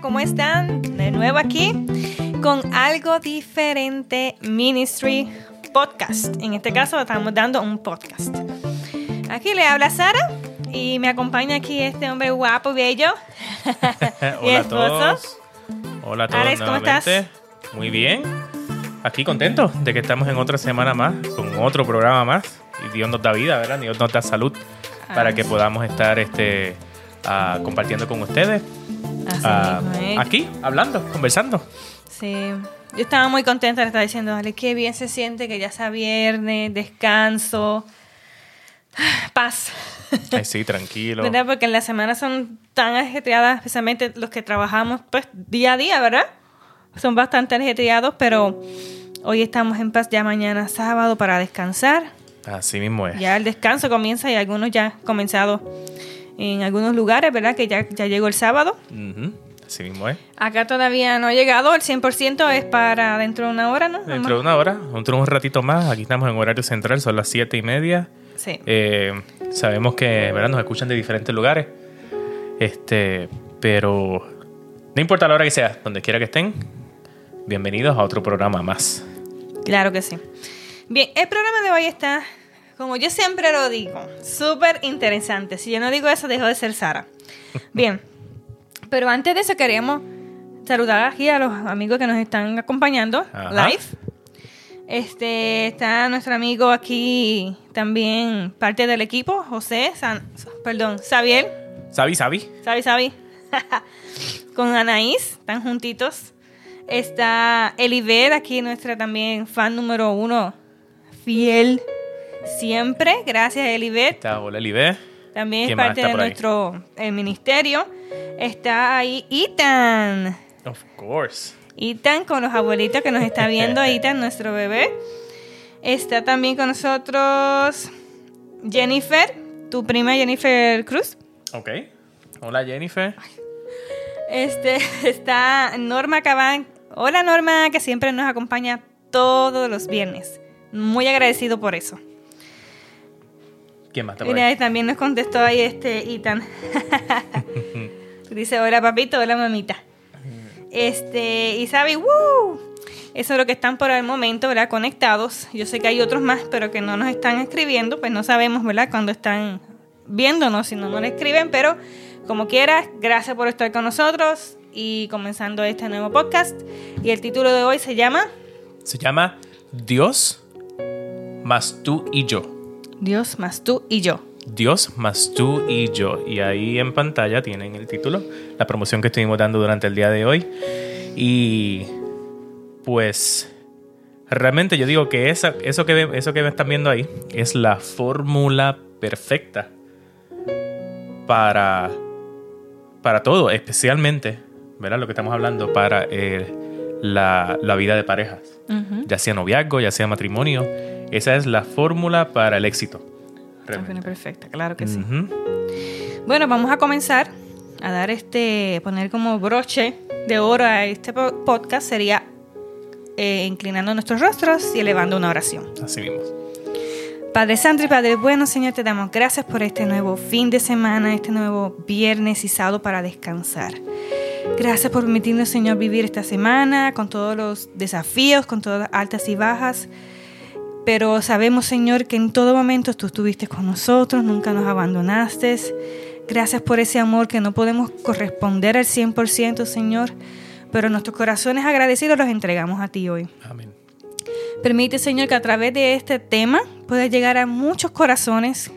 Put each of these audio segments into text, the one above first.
¿cómo están? De nuevo aquí con algo diferente Ministry Podcast. En este caso estamos dando un podcast. Aquí le habla Sara y me acompaña aquí este hombre guapo, bello. Hola a todos. Hola a todos Alex, ¿cómo nuevamente. estás? Muy bien. Aquí contento de que estamos en otra semana más, con otro programa más. Y Dios nos da vida, ¿verdad? Dios nos da salud para que podamos estar este, ah, compartiendo con ustedes. Ah, es. aquí, hablando, conversando. Sí, yo estaba muy contenta, le estaba diciendo, dale, qué bien se siente que ya sea viernes, descanso, paz. Ay, sí, tranquilo. ¿Verdad? Porque las semanas son tan ajetreadas, especialmente los que trabajamos pues día a día, ¿verdad? Son bastante ajetreados, pero hoy estamos en paz ya mañana sábado para descansar. Así mismo es. Ya el descanso comienza y algunos ya han comenzado en algunos lugares, ¿verdad? Que ya, ya llegó el sábado. Así mismo es. Acá todavía no ha llegado, el 100% es para dentro de una hora, ¿no? Dentro de una hora, dentro de un ratito más, aquí estamos en horario central, son las siete y media. Sí. Eh, sabemos que ¿verdad? nos escuchan de diferentes lugares. Este, pero no importa la hora que sea, donde quiera que estén, bienvenidos a otro programa más. Claro que sí. Bien, el programa de hoy está, como yo siempre lo digo, súper interesante. Si yo no digo eso, dejo de ser Sara. Bien, pero antes de eso queremos saludar aquí a los amigos que nos están acompañando Ajá. live. Este está nuestro amigo aquí también, parte del equipo, José, San- perdón, Xavier, Sabi, Sabi. Sabi, Sabi. Con Anaís, están juntitos. Está Eliver, aquí nuestra también fan número uno, fiel siempre. Gracias, Eliver. Está Hola Libe. También es ¿Quién más parte de nuestro eh, ministerio. Está ahí Ethan. Of course. Ethan con los abuelitos que nos está viendo, Ethan, nuestro bebé. Está también con nosotros Jennifer, tu prima Jennifer Cruz. Ok. Hola Jennifer. Este está Norma Cabán. Hola Norma, que siempre nos acompaña todos los viernes. Muy agradecido por eso. ¿Quién más está por Mira, ahí? también nos contestó ahí este Ethan. Dice, hola papito, hola mamita. Este, y sabe, ¡woo! Eso es lo que están por el momento, ¿verdad? Conectados. Yo sé que hay otros más, pero que no nos están escribiendo, pues no sabemos, ¿verdad? Cuando están viéndonos, si no nos escriben, pero como quieras, gracias por estar con nosotros y comenzando este nuevo podcast. Y el título de hoy se llama Se llama Dios más tú y yo. Dios más tú y yo. Dios más tú y yo. Y ahí en pantalla tienen el título, la promoción que estuvimos dando durante el día de hoy. Y pues realmente yo digo que esa, eso, que, eso que están viendo ahí es la fórmula perfecta para, para todo, especialmente, ¿verdad? Lo que estamos hablando, para eh, la, la vida de parejas, ya sea noviazgo, ya sea matrimonio. Esa es la fórmula para el éxito. Realmente. perfecta, claro que sí. Ujú. Bueno, vamos a comenzar a dar este, poner como broche de oro a este po- podcast sería eh, inclinando nuestros rostros y elevando una oración. Así mismo. Padre Santo y Padre Bueno, Señor, te damos gracias por este nuevo fin de semana, este nuevo viernes y sábado para descansar. Gracias por permitirnos, Señor, vivir esta semana con todos los desafíos, con todas las altas y bajas. Pero sabemos, Señor, que en todo momento tú estuviste con nosotros, nunca nos abandonaste. Gracias por ese amor que no podemos corresponder al 100%, Señor. Pero nuestros corazones agradecidos los entregamos a ti hoy. Amén. Permite, Señor, que a través de este tema pueda llegar a muchos corazones,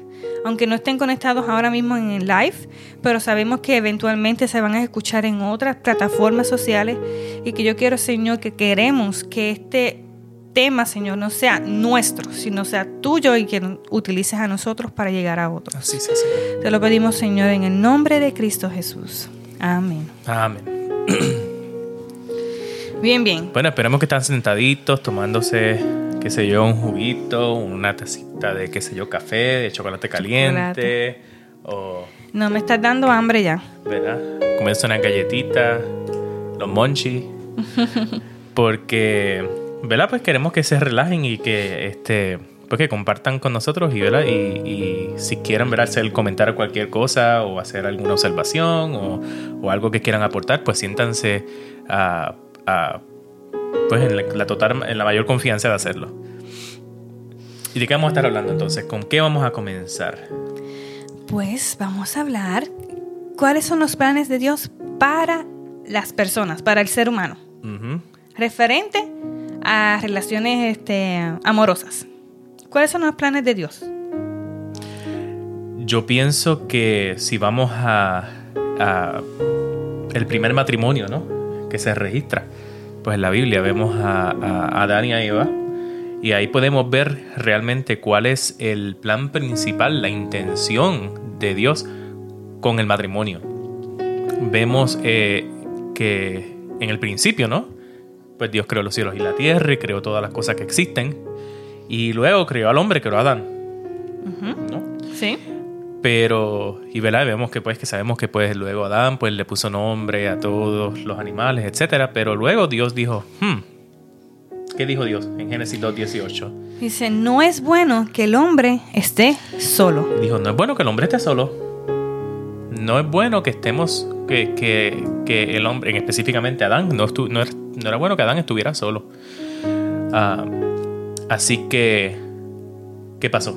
aunque no estén conectados ahora mismo en el live, pero sabemos que eventualmente se van a escuchar en otras plataformas sociales y que yo quiero, Señor, que queremos que este tema, Señor, no sea nuestro, sino sea tuyo y que utilices a nosotros para llegar a otros. Así sí, sí. Te lo pedimos, Señor, en el nombre de Cristo Jesús. Amén. Amén. Bien, bien. Bueno, esperemos que están sentaditos tomándose, qué sé yo, un juguito, una tacita de, qué sé yo, café, de chocolate caliente, o, No me estás dando hambre ya. ¿verdad? Comerse una galletita, los monchis, porque, ¿verdad? Pues queremos que se relajen y que, este, pues que compartan con nosotros y, ¿verdad? y, y si quieren ¿verdad? hacer comentar cualquier cosa o hacer alguna observación o, o algo que quieran aportar, pues siéntanse a, a, pues en la, la total, en la mayor confianza de hacerlo. ¿Y de qué vamos a estar hablando entonces? ¿Con qué vamos a comenzar? Pues vamos a hablar cuáles son los planes de Dios para las personas, para el ser humano, referente a relaciones este, amorosas. ¿Cuáles son los planes de Dios? Yo pienso que si vamos a, a el primer matrimonio, ¿no? Que se registra, pues en la Biblia vemos a, a Adán y a Eva y ahí podemos ver realmente cuál es el plan principal, la intención de Dios con el matrimonio. Vemos eh, que en el principio, ¿no? Pues Dios creó los cielos y la tierra y creó todas las cosas que existen y luego creó al hombre, creó a Adán, ¿no? Sí. Pero, y ¿verdad? vemos que pues que sabemos que pues luego Adán pues le puso nombre a todos los animales, etcétera, pero luego Dios dijo, hmm, ¿qué dijo Dios en Génesis 2.18? Dice, no es bueno que el hombre esté solo. Dijo, no es bueno que el hombre esté solo. No es bueno que estemos, que, que, que el hombre, en específicamente Adán, no, estu- no, er- no era bueno que Adán estuviera solo. Ah, así que, ¿qué pasó?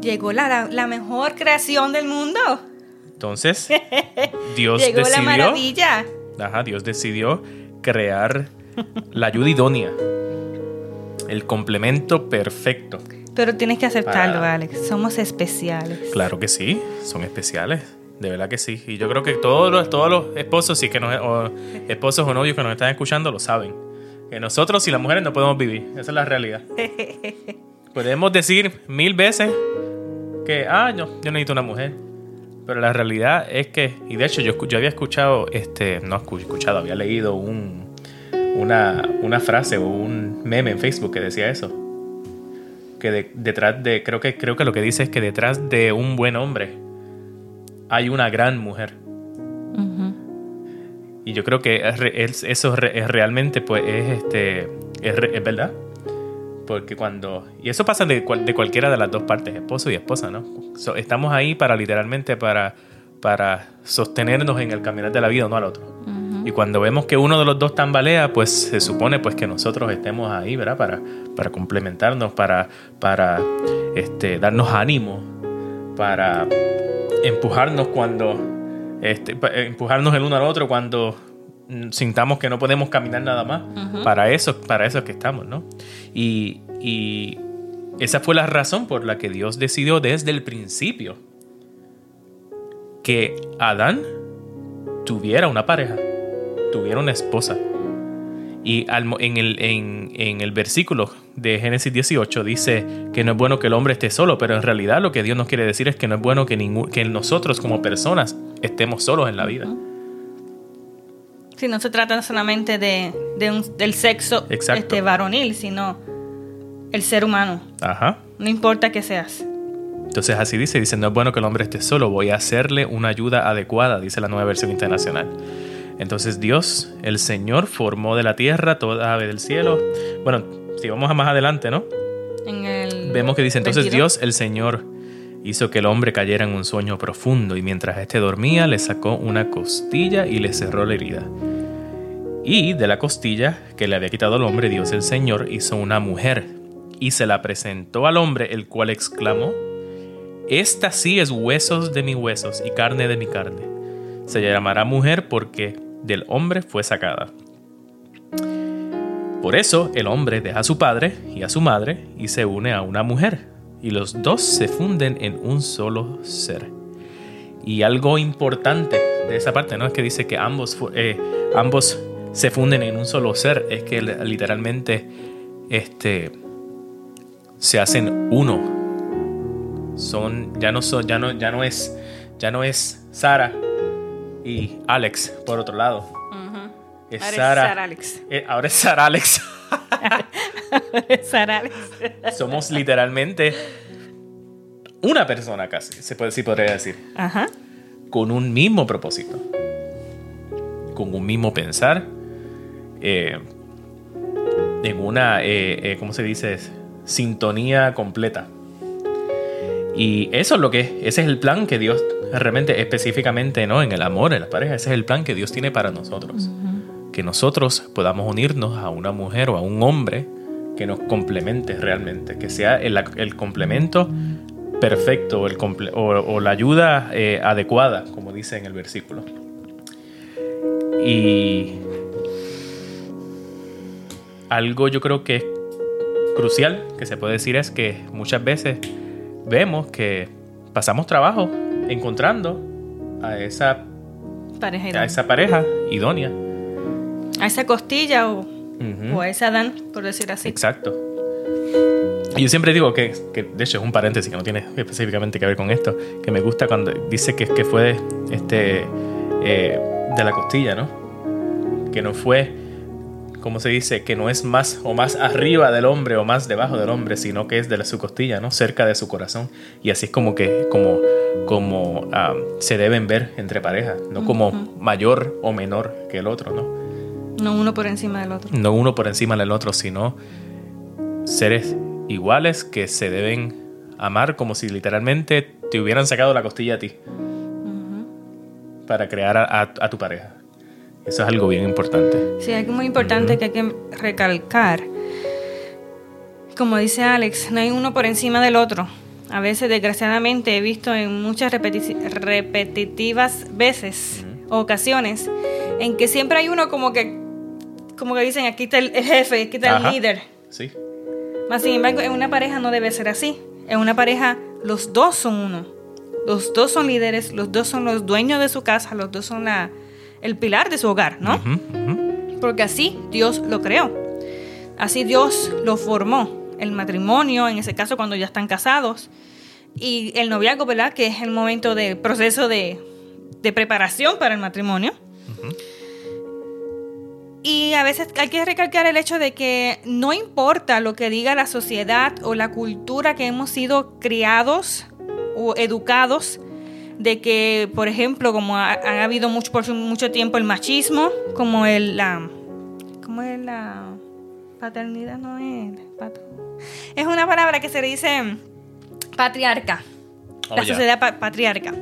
Llegó la, la, la mejor creación del mundo. Entonces, Dios Llegó la decidió... maravilla. Ajá, Dios decidió crear la ayuda idónea. El complemento perfecto. Pero tienes que aceptarlo, Para- Alex. Somos especiales. Claro que sí, son especiales. De verdad que sí. Y yo creo que todos los, todos los esposos, sí que nos, o esposos o novios que nos están escuchando lo saben. Que nosotros y las mujeres no podemos vivir. Esa es la realidad. Podemos decir mil veces que, ah, yo, yo necesito una mujer. Pero la realidad es que, y de hecho yo, yo había escuchado, este, no escu- escuchado, había leído un, una, una frase o un meme en Facebook que decía eso. Que de- detrás de, creo que, creo que lo que dice es que detrás de un buen hombre hay una gran mujer. Y yo creo que es eso es, re- es realmente, pues, es, este, es, es verdad. Porque cuando... Y eso pasa de, de cualquiera de las dos partes, esposo y esposa, ¿no? So, estamos ahí para literalmente para, para sostenernos en el caminar de la vida uno al otro. Y cuando vemos que uno de los dos tambalea, pues se supone pues que nosotros estemos ahí, ¿verdad? Para, para complementarnos, para, para este, darnos ánimo, para empujarnos cuando... Este, pa- empujarnos el uno al otro cuando mm, sintamos que no podemos caminar nada más. Para eso, para eso es que estamos, ¿no? Y, y esa fue la razón por la que Dios decidió desde el principio que Adán tuviera una pareja, tuviera una esposa. Y en, el, en, en el versículo de Génesis 18 dice que no es bueno que el hombre esté solo, pero en realidad lo que Dios nos quiere decir es que no es bueno que, ningún, que nosotros como personas estemos solos en la vida. Sí, no se trata solamente de, de un- del sexo Exacto. este, varonil, sino el ser humano. Ajá. No importa qué seas. Entonces así dice, dice, no es bueno que el hombre esté solo, voy a hacerle una ayuda adecuada, dice la nueva versión internacional. Entonces Dios, el Señor, formó de la tierra toda ave del cielo. Bueno, si vamos a más adelante, ¿no? En el Vemos que dice, entonces 22. Dios, el Señor, hizo que el hombre cayera en un sueño profundo y mientras éste dormía le sacó una costilla y le cerró la herida. Y de la costilla que le había quitado al hombre, Dios el Señor hizo una mujer y se la presentó al hombre, el cual exclamó, Esta sí es huesos de mis huesos y carne de mi carne. Se llamará mujer porque del hombre fue sacada. Por eso el hombre deja a su padre y a su madre y se une a una mujer, y los dos se funden en un solo ser. Y algo importante de esa parte, ¿no? Es que dice que ambos, eh, ambos se funden en un solo ser, es que li- literalmente este, se hacen uno. Son, ya no son, ya no, ya no es, ya no es Sara y Alex por otro lado. Es Ahora es Sara. Sara Alex. Eh, ahora es Sara Alex. Sara Alex. Somos literalmente una persona casi, se puede, sí podría decir, Ajá. con un mismo propósito, con un mismo pensar, eh, en una, eh, eh, ¿cómo se dice? sintonía completa. Y eso es lo que es, ese es el plan que Dios realmente específicamente, ¿no? En el amor, en la pareja, ese es el plan que Dios tiene para nosotros. Que nosotros podamos unirnos a una mujer o a un hombre que nos complemente realmente, que sea el, el complemento perfecto el o, la ayuda eh, adecuada, como dice en el versículo. Y algo yo creo que es crucial que se puede decir es que muchas veces vemos que pasamos trabajo encontrando a esa pareja idónea. A esa pareja idónea. A esa costilla o, o a esa Dan, por decir así. Exacto. Y yo siempre digo que, que, de hecho es un paréntesis que no tiene específicamente que ver con esto, que me gusta cuando dice que, que fue este, eh, de la costilla, ¿no? Que no fue, como se dice? Que no es más o más arriba del hombre o más debajo del hombre, sino que es de la, su costilla, ¿no? Cerca de su corazón. Y así es como que como, como ah, se deben ver entre parejas, no como mayor o menor que el otro, ¿no? No uno por encima del otro. No uno por encima del otro, sino seres iguales que se deben amar como si literalmente te hubieran sacado la costilla a ti para crear a, tu pareja. Eso es algo bien importante. Sí, algo muy importante que hay que recalcar. Como dice Alex, no hay uno por encima del otro. A veces, desgraciadamente, he visto en muchas repetitivas veces, ocasiones, en que siempre hay uno como que, como que dicen, aquí está el, jefe, aquí está el líder. Sí. Más sin embargo, en una pareja no debe ser así. En una pareja los dos son uno. Los dos son líderes, los dos son los dueños de su casa, los dos son la, el pilar de su hogar, ¿no? Porque así Dios lo creó. Así Dios lo formó. El matrimonio, en ese caso cuando ya están casados. Y el noviazgo, ¿verdad? Que es el momento de proceso de, de preparación para el matrimonio. Y a veces hay que recalcar el hecho de que no importa lo que diga la sociedad o la cultura que hemos sido criados o educados, de que, por ejemplo, como ha, habido mucho, por mucho tiempo el machismo, como el, la, ¿cómo es la paternidad? No es, es una palabra que se dice patriarca, oh, la sociedad patriarca.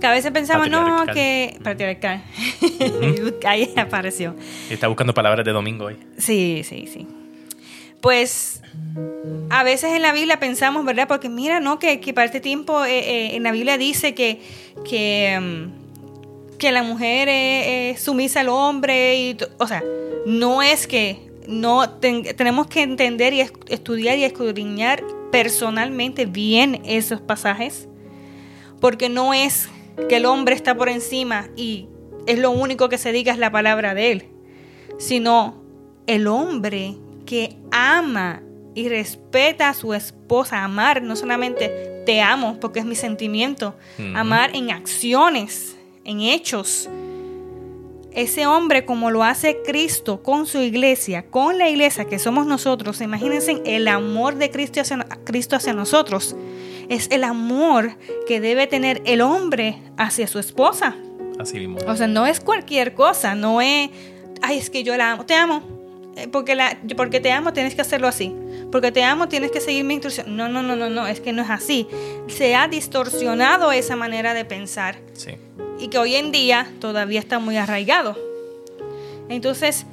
Que a veces pensamos, no, que. Patriarcal. Ahí apareció. Está buscando palabras de domingo hoy. Sí, sí, sí. Pues a veces en la Biblia pensamos, ¿verdad? Porque mira, ¿no? Que, para este tiempo eh, eh, en la Biblia dice que, que, mm, que la mujer es, sumisa al hombre. Y, o sea, no es que. No, tenemos que entender y estudiar y escudriñar personalmente bien esos pasajes. Porque no es que el hombre está por encima y es lo único que se diga es la palabra de él, sino el hombre que ama y respeta a su esposa, amar no solamente te amo porque es mi sentimiento, amar en acciones, en hechos. Ese hombre como lo hace Cristo con su iglesia, con la iglesia que somos nosotros, imagínense el amor de Cristo hacia, Cristo hacia nosotros es el amor que debe tener el hombre hacia su esposa. Así mismo. O sea, no es cualquier cosa, no es, ay, es que yo la amo, te amo. Eh, porque, la, porque te amo tienes que hacerlo así. Porque te amo tienes que seguir mi instrucción. No, no, no, no, no, es que no es así. Se ha distorsionado esa manera de pensar. Sí. Y que hoy en día todavía está muy arraigado. Entonces,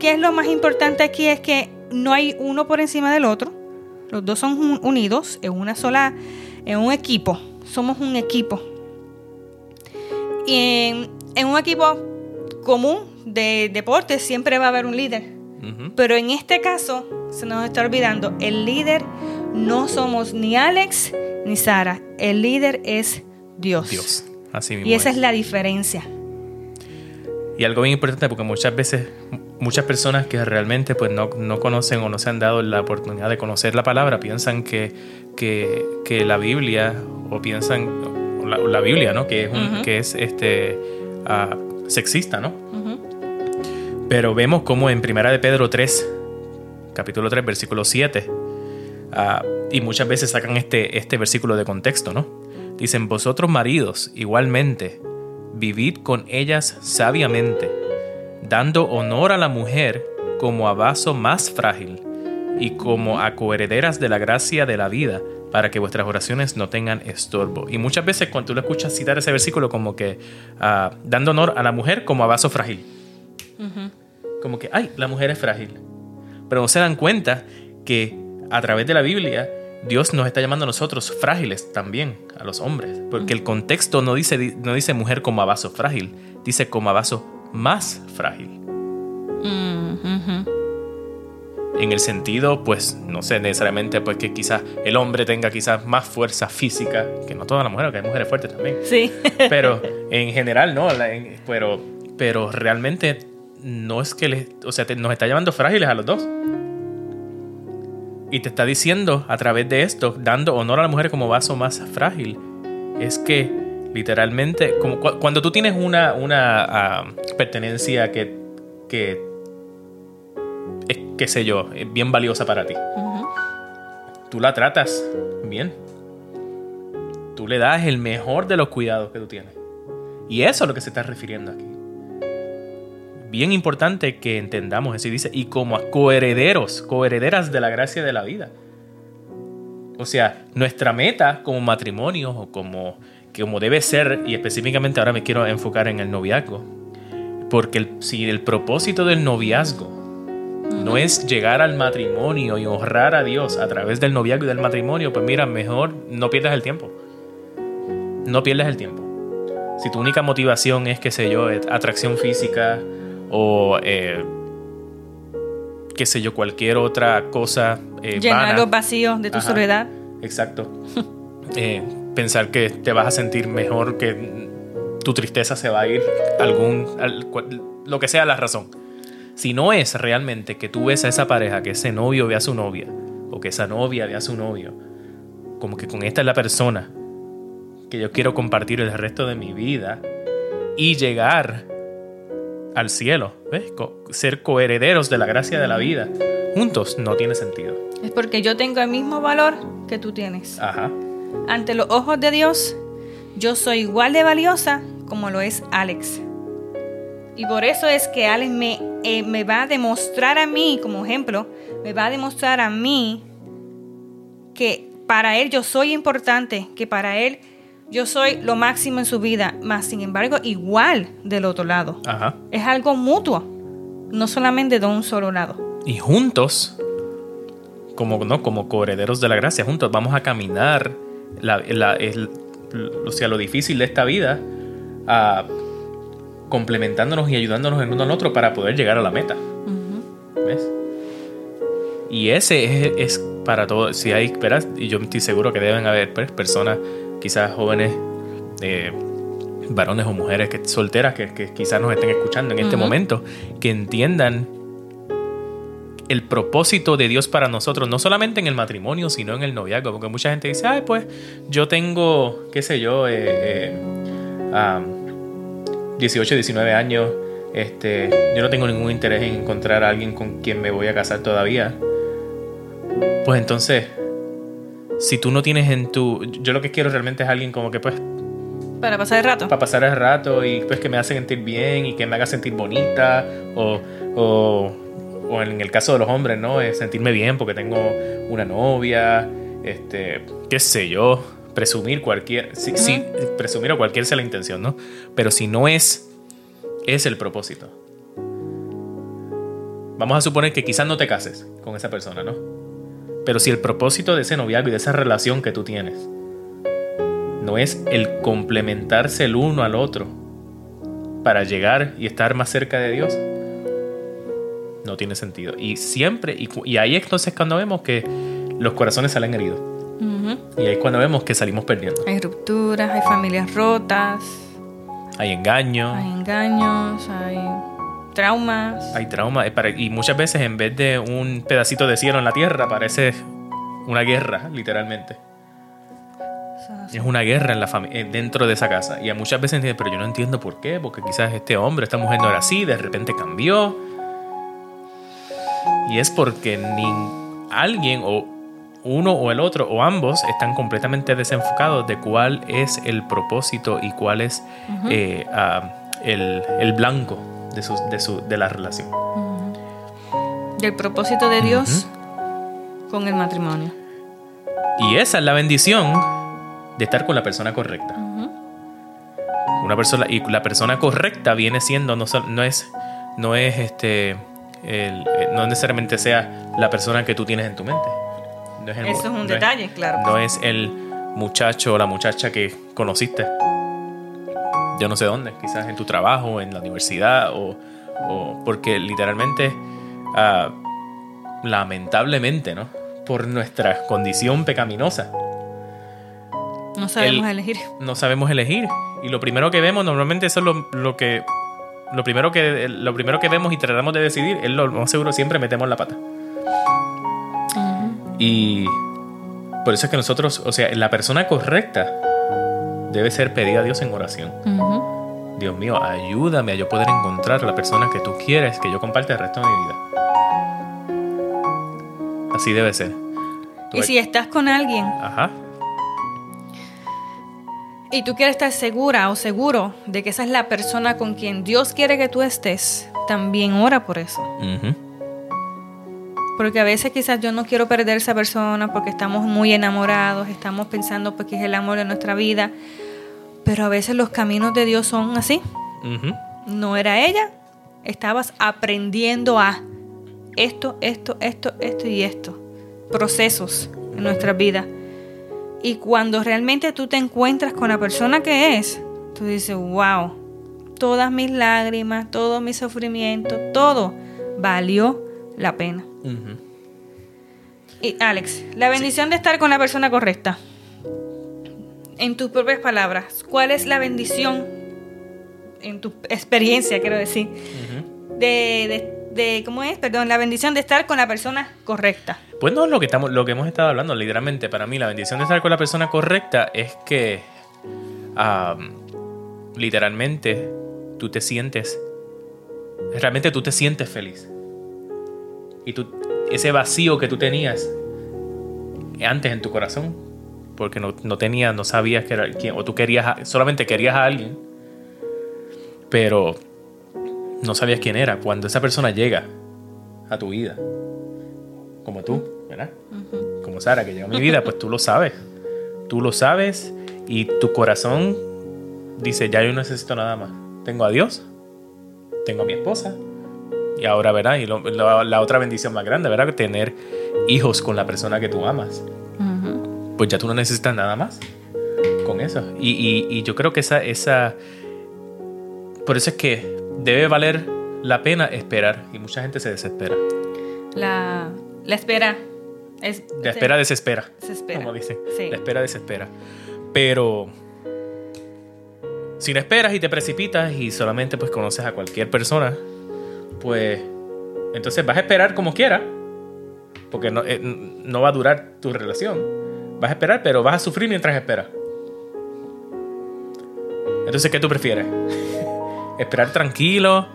¿qué es lo más importante aquí? Es que no hay uno por encima del otro los dos son unidos en una sola, en un equipo. Somos un equipo. Y en, un equipo común de deportes siempre va a haber un líder. Pero en este caso se nos está olvidando, el líder no somos ni Alex ni Sara, el líder es Dios. Dios, así mismo. Y esa es la diferencia. Y algo bien importante porque muchas veces muchas personas que realmente pues no, conocen o no se han dado la oportunidad de conocer la palabra piensan que, que, la Biblia o piensan la, Biblia, ¿no? Que es, que es este ah, sexista, ¿no? Pero vemos como en Primera de Pedro 3, capítulo 3, versículo 7, ah, y muchas veces sacan este, este versículo de contexto, ¿no? Dicen, vosotros maridos, igualmente, vivid con ellas sabiamente, dando honor a la mujer como a vaso más frágil y como a coherederas de la gracia de la vida, para que vuestras oraciones no tengan estorbo. Y muchas veces cuando tú lo escuchas citar ese versículo como que ah, dando honor a la mujer como a vaso frágil. Como que, ay, la mujer es frágil. Pero no se dan cuenta que a través de la Biblia Dios nos está llamando a nosotros frágiles también, a los hombres. Porque el contexto no dice, no dice mujer como a vaso frágil, dice como a vaso más frágil. En el sentido, pues, no sé, necesariamente pues que quizás el hombre tenga quizás más fuerza física, que no toda la mujer, que hay mujeres fuertes también. Sí. Pero en general, no, pero, pero realmente no es que le, o sea, nos está llamando frágiles a los dos. Y te está diciendo a través de esto, dando honor a la mujer como vaso más frágil, es que literalmente, como cuando tú tienes una, una ah, pertenencia que, que es, qué sé yo, es bien valiosa para ti, tú la tratas bien. Tú le das el mejor de los cuidados que tú tienes. Y eso es lo que se está refiriendo aquí bien importante que entendamos así dice, y como coherederos, coherederas de la gracia de la vida. O sea, nuestra meta como matrimonio o como, como debe ser, y específicamente ahora me quiero enfocar en el noviazgo, porque si el propósito del noviazgo no es llegar al matrimonio y honrar a Dios a través del noviazgo y del matrimonio, pues mira, mejor no pierdas el tiempo. No pierdas el tiempo. Si tu única motivación es, qué sé yo, atracción física, o eh, qué sé yo, cualquier otra cosa. Eh, Llenar los vacíos de tu soledad. Exacto. Eh, pensar que te vas a sentir mejor, que tu tristeza se va a ir, algún, lo que sea la razón. Si no es realmente que tú ves a esa pareja, que ese novio ve a su novia, o que esa novia ve a su novio, como que con esta es la persona que yo quiero compartir el resto de mi vida y llegar al cielo, ¿ves? ser coherederos de la gracia de la vida juntos no tiene sentido. Es porque yo tengo el mismo valor que tú tienes. Ajá. Ante los ojos de Dios, yo soy igual de valiosa como lo es Alex. Y por eso es que Alex me, eh, me va a demostrar a mí, como ejemplo, me va a demostrar a mí que para él yo soy importante, que para él yo soy lo máximo en su vida, más sin embargo igual del otro lado. Es algo mutuo, no solamente de un solo lado. Y juntos, como, ¿no? como coherederos de la gracia, juntos vamos a caminar la, o sea, lo difícil de esta vida, complementándonos y ayudándonos en uno al otro para poder llegar a la meta. ¿Ves? Y ese es, para todos. Si hay, esperas, y yo estoy seguro que deben haber pues, personas quizás jóvenes, eh, varones o mujeres que, solteras que, quizás nos estén escuchando en este momento, que entiendan el propósito de Dios para nosotros, no solamente en el matrimonio, sino en el noviazgo, porque mucha gente dice, ay, pues yo tengo, qué sé yo, 18, eh, 19 eh, años, este, yo no tengo ningún interés en encontrar a alguien con quien me voy a casar todavía. Pues entonces, si tú no tienes en tu... Yo lo que quiero realmente es alguien como que pues... Para pasar el rato. Para pasar el rato y pues que me haga sentir bien y que me haga sentir bonita o, o, o en el caso de los hombres, ¿no? Es sentirme bien porque tengo una novia, este, qué sé yo, presumir cualquier... Sí, sí, presumir o cualquier sea la intención, ¿no? Pero si no es, es el propósito. Vamos a suponer que quizás no te cases con esa persona, ¿no? Pero si el propósito de ese noviazgo y de esa relación que tú tienes no es el complementarse el uno al otro para llegar y estar más cerca de Dios, no tiene sentido. Y siempre, y, ahí entonces cuando vemos que los corazones salen heridos. Y ahí es cuando vemos que salimos perdiendo. Hay rupturas, hay familias rotas. Hay engaños. Hay engaños, hay traumas. Hay traumas. Y muchas veces en vez de un pedacito de cielo en la tierra, parece una guerra, literalmente. Es una guerra en la eh, dentro de esa casa. Y muchas veces entienden, pero yo no entiendo por qué, porque quizás este hombre, esta mujer no era así, de repente cambió. Y es porque ni alguien o uno o el otro o ambos están completamente desenfocados de cuál es el propósito y cuál es eh, ah, el, el blanco de, de, su, de la relación. Del propósito de Dios con el matrimonio. Y esa es la bendición de estar con la persona correcta. Una persona, y la persona correcta viene siendo, no, es, no es este, el- eh, no necesariamente sea la persona que tú tienes en tu mente. No es el- Eso es un no detalle, claro. No es el muchacho o la muchacha que conociste. Yo no sé dónde, quizás en tu trabajo, en la universidad, o, o porque literalmente, ah, lamentablemente, ¿no? Por nuestra condición pecaminosa, No sabemos el- elegir. no sabemos elegir. Y lo primero que vemos, normalmente eso es lo, lo que. Lo primero que, lo primero que vemos y tratamos de decidir es lo más seguro siempre metemos la pata. Y por eso es que nosotros, o sea, la persona correcta debe ser pedida a Dios en oración. Dios mío, ayúdame a yo poder encontrar la persona que tú quieres que yo comparte el resto de mi vida. Así debe ser. Tú Y si estás con alguien Ajá. y tú quieres estar segura o seguro de que esa es la persona con quien Dios quiere que tú estés, también ora por eso. Ujú. Porque a veces quizás yo no quiero perder a esa persona porque estamos muy enamorados, estamos pensando pues, que es el amor de nuestra vida, pero a veces los caminos de Dios son así. No era ella, estabas aprendiendo a esto, esto, esto, esto y esto. Procesos en nuestra vida. Y cuando realmente tú te encuentras con la persona que es, tú dices, wow, todas mis lágrimas, todo mi sufrimiento, todo valió la pena. Y Alex, la bendición de estar con la persona correcta. En tus propias palabras, ¿cuál es la bendición, en tu experiencia, quiero decir, Ujú. de, de, de- ¿cómo es? Perdón, la bendición de estar con la persona correcta. Pues no lo que, estamos, lo que hemos estado hablando, literalmente. Para mí, la bendición de estar con la persona correcta es que am, literalmente tú te sientes, realmente tú te sientes feliz. Y tú, ese vacío que tú tenías antes en tu corazón, porque no, no tenías, no sabías que era quién, o tú querías, solamente querías a alguien, pero no sabías quién era. Cuando esa persona llega a tu vida, como tú, ¿verdad? Como Sara, que llega a mi vida, pues tú lo sabes. Tú lo sabes y tu corazón dice, ya yo no necesito nada más. Tengo a Dios, tengo a mi esposa y ahora, ¿verdad? Y lo- lo- la otra bendición más grande, ¿verdad? Tener hijos con la persona que tú amas. Pues ya tú no necesitas nada más con eso. Y, y- y yo creo que esa, esa... Por eso es que debe valer la pena esperar y mucha gente se desespera. La, la espera es... La espera desespera. Desespera. Como dicen. Sí. La espera desespera. Pero si no esperas y te precipitas y solamente pues conoces a cualquier persona, pues entonces vas a esperar como quiera, porque no, eh, no va a durar tu relación. Vas a esperar, pero vas a sufrir mientras esperas. Entonces, ¿qué tú prefieres? ¿Esperar tranquilo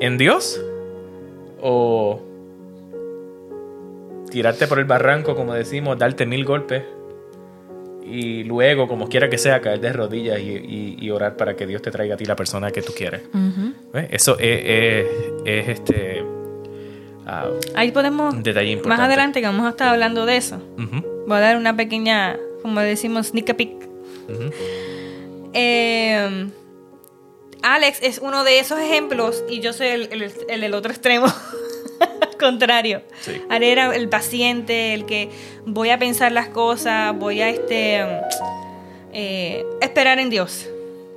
en Dios? ¿O tirarte por el barranco, como decimos, darte mil golpes y luego, como quiera que sea, caer de rodillas y, y- y orar para que Dios te traiga a ti la persona que tú quieres. ¿Ves? Eso es, es- es, este ah, Ahí podemos... un detalle importante. Más adelante que vamos a estar hablando de eso. Voy a dar una pequeña, como decimos, sneak peek. Eh, Alex es uno de esos ejemplos y yo soy el, el, el del otro extremo. Contrario. Sí. Ale era el paciente, el que voy a pensar las cosas, voy a este eh, esperar en Dios.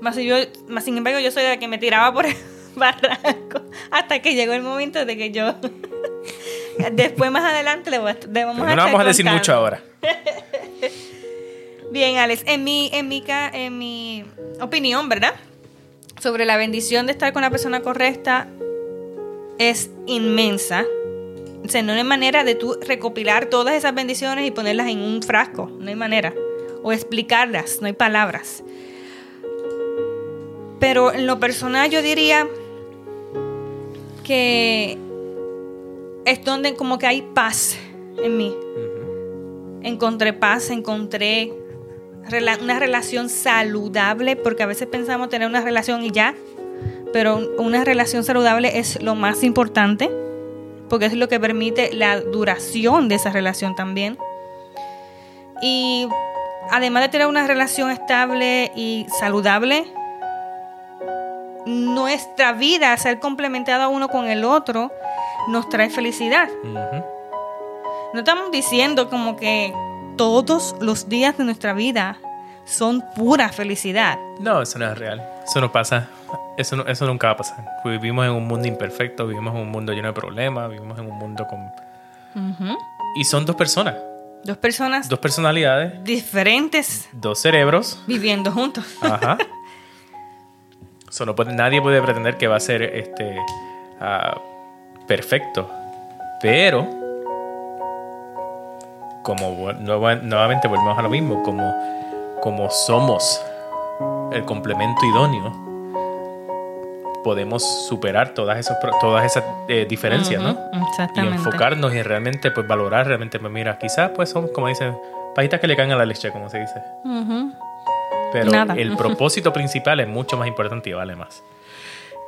Más, yo, más sin embargo, yo soy la que me tiraba por el barranco hasta que llegó el momento de que yo. Después, más adelante, le voy a- le vamos Pero a no estar vamos a decir contando. mucho ahora. Bien, Alex, en mi, en mi, en mi opinión, ¿verdad? Sobre la bendición de estar con la persona correcta es inmensa. O sea, no hay manera de tú recopilar todas esas bendiciones y ponerlas en un frasco. No hay manera. O explicarlas, no hay palabras. Pero en lo personal yo diría que es donde como que hay paz en mí encontré paz, encontré rela- una relación saludable, porque a veces pensamos tener una relación y ya, pero una relación saludable es lo más importante. porque es lo que permite la duración de esa relación también. Y además de tener una relación estable y saludable, nuestra vida, ser complementada uno con el otro, nos trae felicidad. No estamos diciendo como que todos los días de nuestra vida son pura felicidad. No, eso no es real. Eso no pasa. Eso, eso nunca va a pasar. Vivimos en un mundo imperfecto, vivimos en un mundo lleno de problemas, vivimos en un mundo con... Y son dos personas. Dos personas. Dos personalidades. Diferentes. Dos cerebros. Viviendo juntos. Ajá. Solo nadie puede pretender que va a ser este ah, perfecto. Pero, como nuevamente volvemos a lo mismo, como, como somos el complemento idóneo, podemos superar todas esas, todas esas eh, diferencias, ¿no? Exactamente. Y enfocarnos y realmente pues valorar, realmente, pues mira, quizás pues son, como dicen, pajitas que le caen a la leche, como se dice. Pero el propósito principal es mucho más importante y vale más.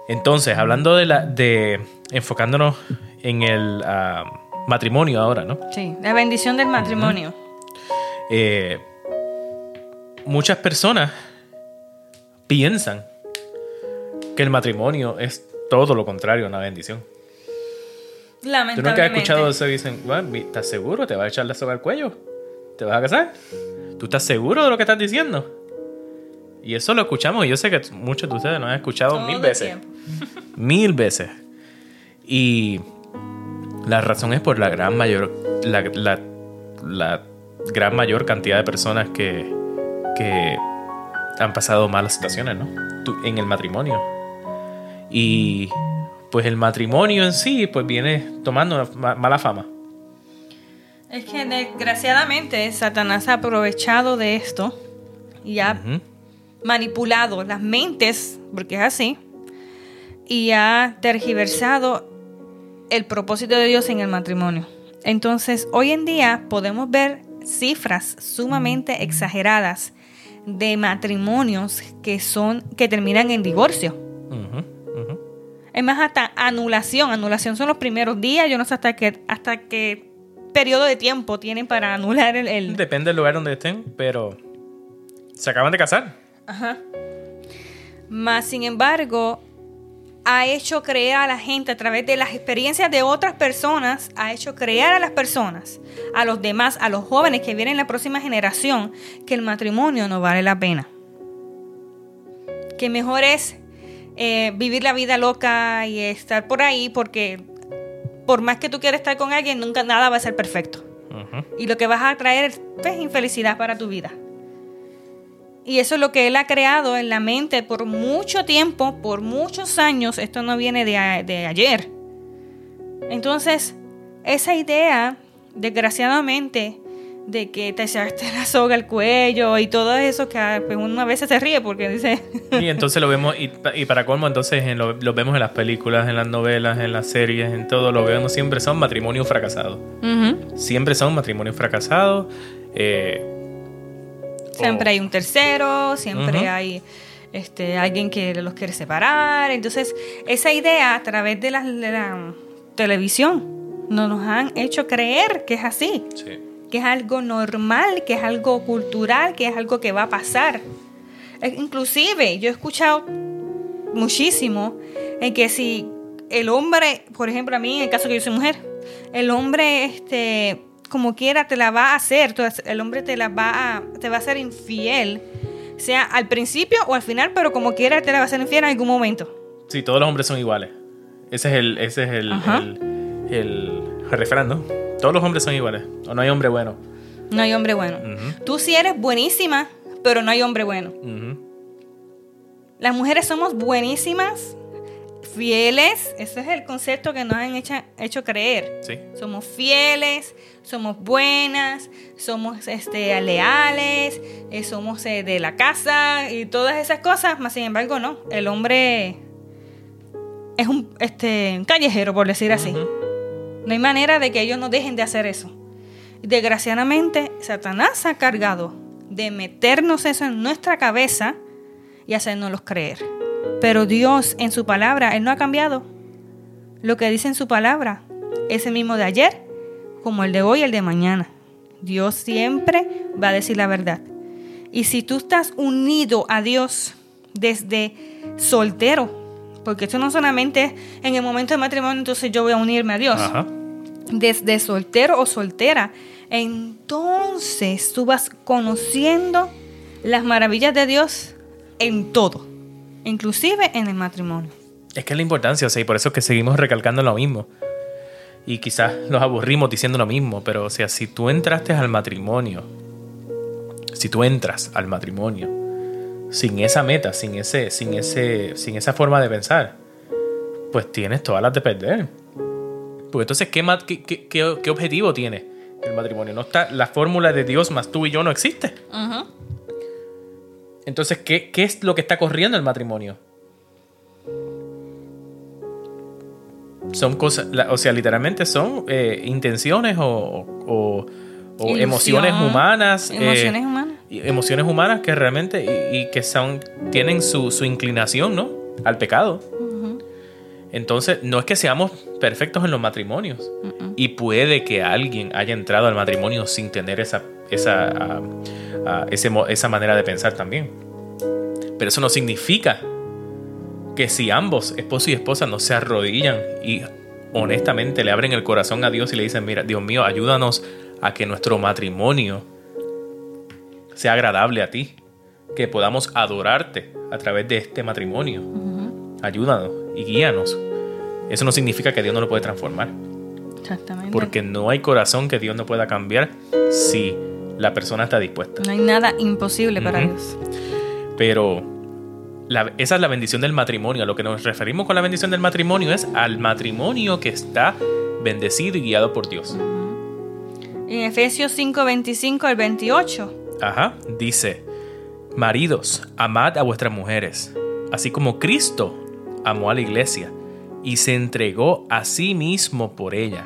Entonces, hablando de la, de enfocándonos en el ah, matrimonio ahora, ¿no? Sí, la bendición del matrimonio. Eh, muchas personas piensan que el matrimonio es todo lo contrario a una bendición. Lamentablemente. ¿Tú nunca has escuchado eso y dicen, ¿estás seguro? ¿Te vas a echar la soga al cuello? ¿Te vas a casar? ¿Tú estás seguro de lo que estás diciendo? Y eso lo escuchamos y yo sé que muchos de ustedes lo han escuchado mil veces. mil veces. Y la razón es por la gran mayor, la, la, gran mayor cantidad de personas que, que han pasado malas situaciones, ¿no? en el matrimonio. Y pues el matrimonio en sí pues viene tomando mala fama. Es que desgraciadamente Satanás ha aprovechado de esto y ha manipulado las mentes, porque es así, y ha tergiversado el propósito de Dios en el matrimonio. Entonces, hoy en día podemos ver cifras sumamente exageradas de matrimonios que son que terminan en divorcio. Es más, hasta anulación. Anulación son los primeros días. Yo no sé hasta qué, hasta qué periodo de tiempo tienen para anular el, Depende del lugar donde estén, pero se acaban de casar. Ajá. Más sin embargo, ha hecho creer a la gente a través de las experiencias de otras personas, ha hecho creer a las personas, a los demás, a los jóvenes que vienen en la próxima generación, que el matrimonio no vale la pena. Que mejor es eh, vivir la vida loca y estar por ahí porque por más que tú quieras estar con alguien, nunca nada va a ser perfecto. Y lo que vas a traer es pues, infelicidad para tu vida. Y eso es lo que él ha creado en la mente por mucho tiempo, por muchos años. Esto no viene de, de ayer. Entonces, esa idea, desgraciadamente, de que te echaste la soga al cuello y todo eso que pues, uno a veces se ríe porque dice... Y entonces lo vemos, y, para colmo, entonces lo, vemos en las películas, en las novelas, en las series, en todo, lo vemos siempre son matrimonios fracasados. Siempre son matrimonios fracasados. Eh, Siempre hay un tercero, siempre hay este, alguien que los quiere separar. Entonces, esa idea a través de la, televisión no nos han hecho creer que es así. Que es algo normal, que es algo cultural, que es algo que va a pasar. Inclusive, yo he escuchado muchísimo en que si el hombre, por ejemplo, a mí, en el caso que yo soy mujer, el hombre este, como quiera te la va a hacer, el hombre te la va a, te va a ser infiel, sea al principio o al final, pero como quiera te la va a ser infiel en algún momento. Sí, todos los hombres son iguales. Ese es el, ese es el, el, refrán, ¿no? Todos los hombres son iguales. O no hay hombre bueno. No hay hombre bueno. Tú sí eres buenísima, pero no hay hombre bueno. Las mujeres somos buenísimas, fieles, ese es el concepto que nos han hecho, creer. Somos fieles, somos buenas, somos este, leales, eh, somos eh, de la casa y todas esas cosas, más sin embargo no, el hombre es un, este, callejero, por decir así. No hay manera de que ellos no dejen de hacer eso. Desgraciadamente, Satanás ha cargado de meternos eso en nuestra cabeza y hacernoslos creer. Pero Dios en su palabra, Él no ha cambiado. Lo que dice en su palabra es el mismo de ayer, como el de hoy y el de mañana. Dios siempre va a decir la verdad. Y si tú estás unido a Dios desde soltero, porque esto no solamente en el momento del matrimonio, entonces yo voy a unirme a Dios. Desde soltero o soltera, entonces tú vas conociendo las maravillas de Dios en todo, inclusive en el matrimonio. Es que es la importancia, o sea, y por eso es que seguimos recalcando lo mismo. Y quizás nos aburrimos diciendo lo mismo, pero o sea, si tú entraste al matrimonio, si tú entras al matrimonio sin esa meta, sin ese, sin ese, sin esa forma de pensar, pues tienes todas las de perder. Porque entonces, ¿qué, qué, qué, objetivo tiene el matrimonio? No está la fórmula de Dios más tú y yo no existe. Entonces, ¿qué, ¿qué es lo que está corriendo el matrimonio? son cosas, o sea, literalmente son eh, intenciones o, emociones humanas. Eh, emociones humanas. Emociones humanas que realmente y, que son, tienen su, inclinación, ¿no? Al pecado. Entonces, no es que seamos perfectos en los matrimonios. Y puede que alguien haya entrado al matrimonio sin tener esa, esa, esa manera de pensar también. Pero eso no significa que si ambos, esposo y esposa, no se arrodillan y honestamente le abren el corazón a Dios y le dicen, mira, Dios mío, ayúdanos a que nuestro matrimonio sea agradable a ti, que podamos adorarte a través de este matrimonio. Ayúdanos y guíanos. Eso no significa que Dios no lo puede transformar. Exactamente. Porque no hay corazón que Dios no pueda cambiar si la persona está dispuesta. No hay nada imposible para Dios. Pero esa es la bendición del matrimonio. A lo que nos referimos con la bendición del matrimonio es al matrimonio que está bendecido y guiado por Dios. En Efesios 5, 25 al 28. Ajá, dice, maridos, amad a vuestras mujeres, así como Cristo amó a la iglesia y se entregó a sí mismo por ella,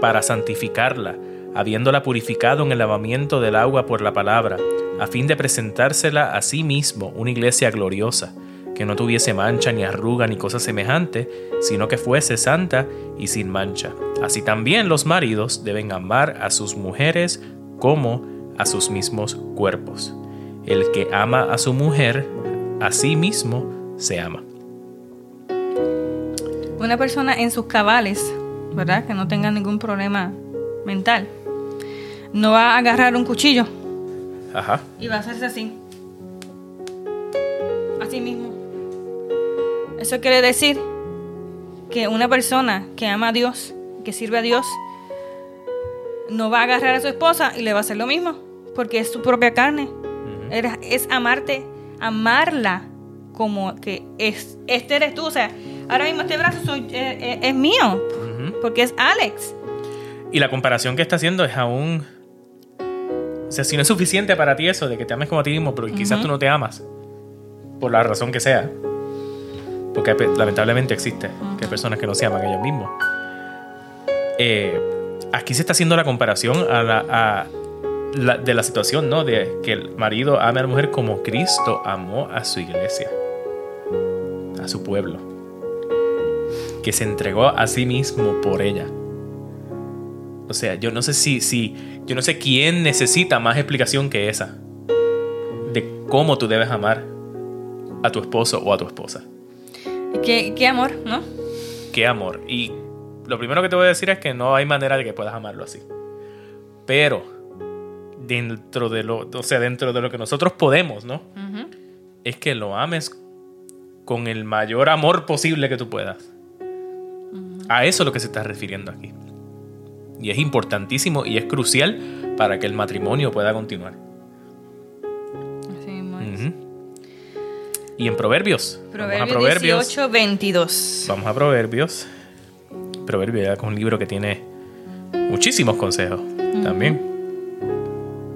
para santificarla, habiéndola purificado en el lavamiento del agua por la palabra a fin de presentársela a sí mismo una iglesia gloriosa, que no tuviese mancha ni arruga ni cosa semejante, sino que fuese santa y sin mancha. Así también los maridos deben amar a sus mujeres como a sus mismos cuerpos. El que ama a su mujer, a sí mismo se ama. Una persona en sus cabales, ¿verdad? Que no tenga ningún problema mental, no va a agarrar un cuchillo Ajá. Y va a hacerse así. Así mismo. Eso quiere decir que una persona que ama a Dios, que sirve a Dios, no va a agarrar a su esposa y le va a hacer lo mismo, porque es su propia carne. es, amarte, amarla como que es, este eres tú. O sea, ahora mismo este brazo soy, eh, eh, es mío, porque es Alex. Y la comparación que está haciendo es aún sea, si no es suficiente para ti eso de que te ames como a ti mismo, pero quizás tú no te amas, por la razón que sea, porque lamentablemente existe que hay personas que no se aman a ellos mismos. Eh, aquí se está haciendo la comparación a la, de la situación, ¿no? De que el marido ame a la mujer como Cristo amó a su iglesia, a su pueblo, que se entregó a sí mismo por ella. O sea, yo no sé si, si, yo no sé quién necesita más explicación que esa de cómo tú debes amar a tu esposo o a tu esposa. Qué, qué amor, ¿no? Qué amor. Y lo primero que te voy a decir es que no hay manera de que puedas amarlo así. Pero dentro de lo, o sea, dentro de lo que nosotros podemos, ¿no? Es que lo ames con el mayor amor posible que tú puedas. A eso es lo que se está refiriendo aquí. Y es importantísimo y es crucial para que el matrimonio pueda continuar. Y en Proverbios. Proverbios, vamos a Proverbios 18, 22. Vamos a Proverbios. Proverbios es un libro que tiene muchísimos consejos también.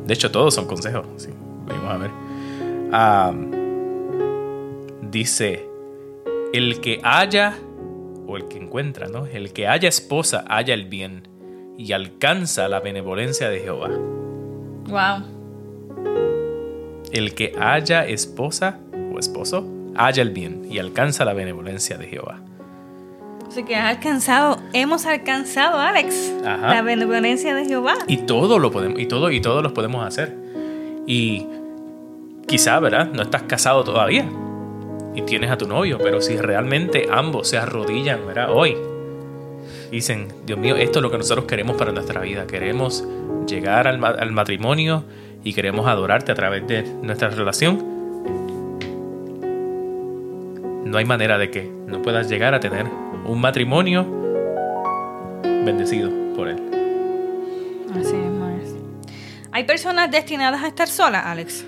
De hecho, todos son consejos. Vamos a ver. Ah, dice, el que haya, o el que encuentra, ¿no? El que haya esposa, haya el bien y alcanza la benevolencia de Jehová. Wow. El que haya esposa o esposo, haya el bien y alcanza la benevolencia de Jehová. Así que has alcanzado, hemos alcanzado, Alex, Ajá. la benevolencia de Jehová. Y todo lo podemos, y todo, y todos los podemos hacer. Y quizá, ¿verdad? No estás casado todavía. Y tienes a tu novio, pero si realmente ambos se arrodillan, ¿verdad? Hoy. Dicen, Dios mío, esto es lo que nosotros queremos para nuestra vida. Queremos llegar al, ma- al matrimonio y queremos adorarte a través de nuestra relación. No hay manera de que no puedas llegar a tener un matrimonio bendecido por él. Así es. ¿Hay personas destinadas a estar solas, Alex?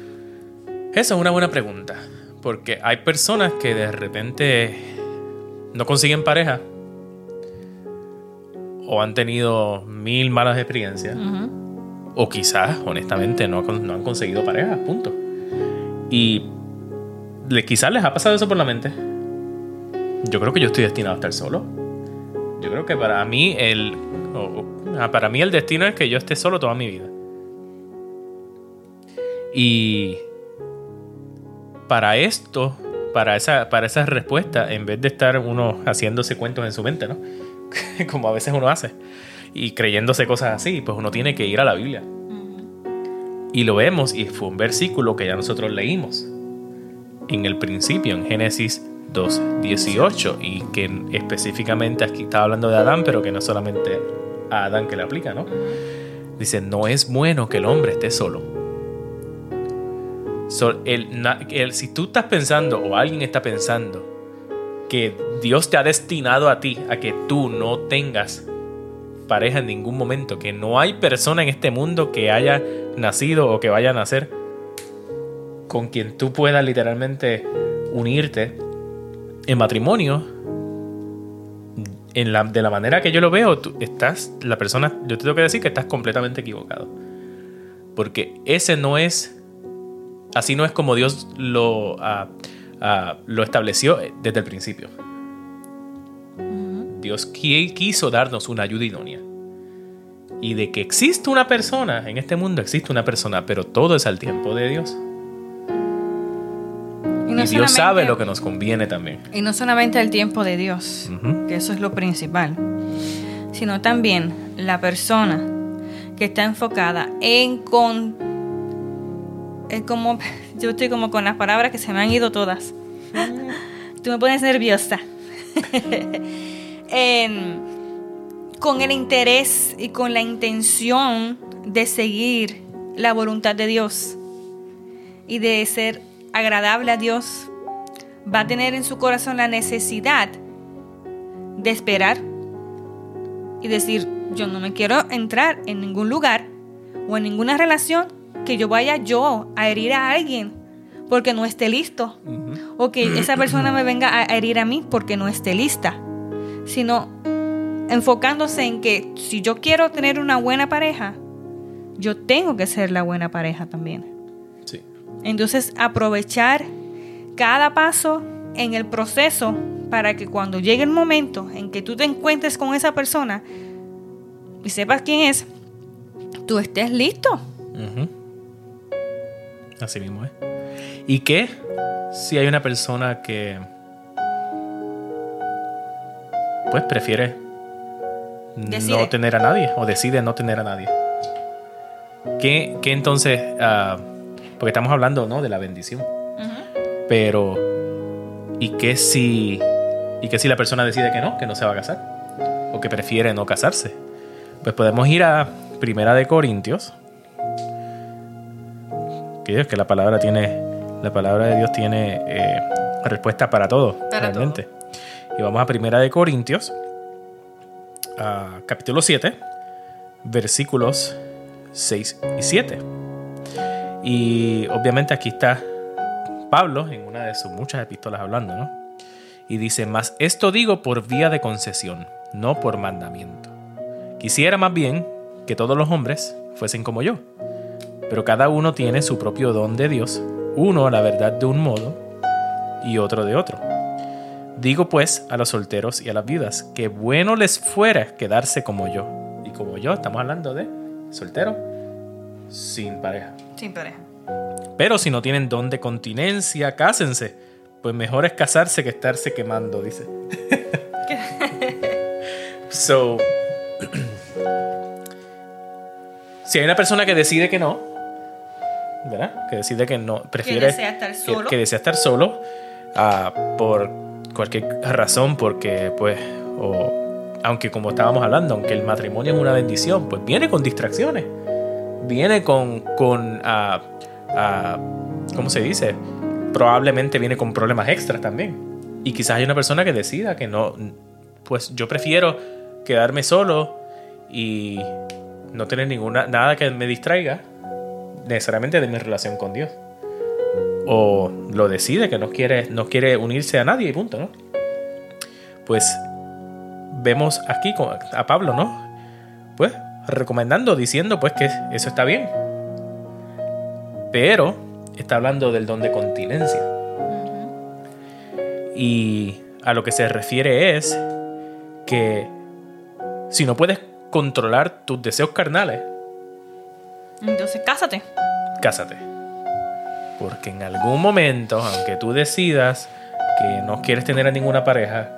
Esa es una buena pregunta, porque hay personas que de repente no consiguen pareja o han tenido mil malas experiencias o quizás, honestamente, no, no han conseguido pareja, punto. Y le, quizás les ha pasado eso por la mente. Yo creo que yo estoy destinado a estar solo. Yo creo que para mí el, ah, para mí el destino es que yo esté solo toda mi vida. Y para esto, para esa, para esa respuesta, en vez de estar uno haciéndose cuentos en su mente, ¿no? Como a veces uno hace, y creyéndose cosas así, pues uno tiene que ir a la Biblia. Y lo vemos, y fue un versículo que ya nosotros leímos en el principio, en Génesis 2.18, y que específicamente aquí está hablando de Adán, pero que no solamente a Adán que le aplica, ¿no? Dice, no es bueno que el hombre esté solo. So, el- na- el- si tú estás pensando o alguien está pensando que Dios te ha destinado a ti a que tú no tengas pareja en ningún momento, que no hay persona en este mundo que haya nacido o que vaya a nacer con quien tú puedas literalmente unirte en matrimonio, en la, de la manera que yo lo veo, tú estás, la persona, yo te tengo que decir que estás completamente equivocado. Porque ese no es Así no es como Dios lo, ah, ah, lo estableció desde el principio. Dios qui- quiso darnos una ayuda idónea. Y de que existe una persona, en este mundo existe una persona, pero todo es al tiempo de Dios. Y, Dios sabe lo que nos conviene también. Y no solamente el tiempo de Dios, que eso es lo principal, sino también la persona que está enfocada en con en como yo estoy como con las palabras que se me han ido todas. Tú me pones nerviosa. En- con el interés y con la intención de seguir la voluntad de Dios y de ser agradable a Dios, va a tener en su corazón la necesidad de esperar y decir, yo no me quiero entrar en ningún lugar o en ninguna relación que yo vaya yo a herir a alguien porque no esté listo o que esa persona me venga a herir a mí porque no esté lista, sino enfocándose en que si yo quiero tener una buena pareja, yo tengo que ser la buena pareja también. Sí. Entonces aprovechar cada paso en el proceso para que cuando llegue el momento en que tú te encuentres con esa persona y sepas quién es, tú estés listo. Así mismo es. ¿Y qué si hay una persona que pues prefiere Decide. no tener a nadie o decide no tener a nadie? ¿Qué, qué entonces? ah, porque estamos hablando ¿no? de la bendición. Pero ¿y qué si y qué si la persona decide que no, que no se va a casar o que prefiere no casarse? Pues podemos ir a Primera de Corintios que la palabra tiene, la palabra de Dios tiene eh, respuesta para todo, Para realmente. Y vamos a Primera de Corintios, a capítulo 7, versículos 6 y 7. Y obviamente aquí está Pablo en una de sus muchas epístolas hablando, ¿no? Y dice, más esto digo por vía de concesión, no por mandamiento. Quisiera más bien que todos los hombres fuesen como yo pero cada uno tiene su propio don de Dios, uno la verdad de un modo y otro de otro. Digo pues a los solteros y a las viudas que bueno les fuera quedarse como yo. Y como yo, estamos hablando de soltero sin pareja. Sin pareja. Pero si no tienen don de continencia, cásense. Pues mejor es casarse que estarse quemando, dice. So, si hay una persona que decide que no, ¿verdad? Que decide que no, prefiere. desea estar solo. Que, desea estar solo ah, por cualquier razón, porque, pues, o aunque como estábamos hablando, aunque el matrimonio es una bendición, pues viene con distracciones. Viene con. con ah, ah, ¿Cómo se dice? Probablemente viene con problemas extras también. Y quizás hay una persona que decida que no. Pues yo prefiero quedarme solo y no tener ninguna nada que me distraiga necesariamente de mi relación con Dios. O lo decide que no quiere, no quiere unirse a nadie y punto, ¿no? Pues vemos aquí a Pablo, ¿no? Pues recomendando, diciendo pues que eso está bien. Pero está hablando del don de continencia. Y a lo que se refiere es que si no puedes controlar tus deseos carnales. Entonces, cásate. Cásate. Porque en algún momento, aunque tú decidas que no quieres tener a ninguna pareja,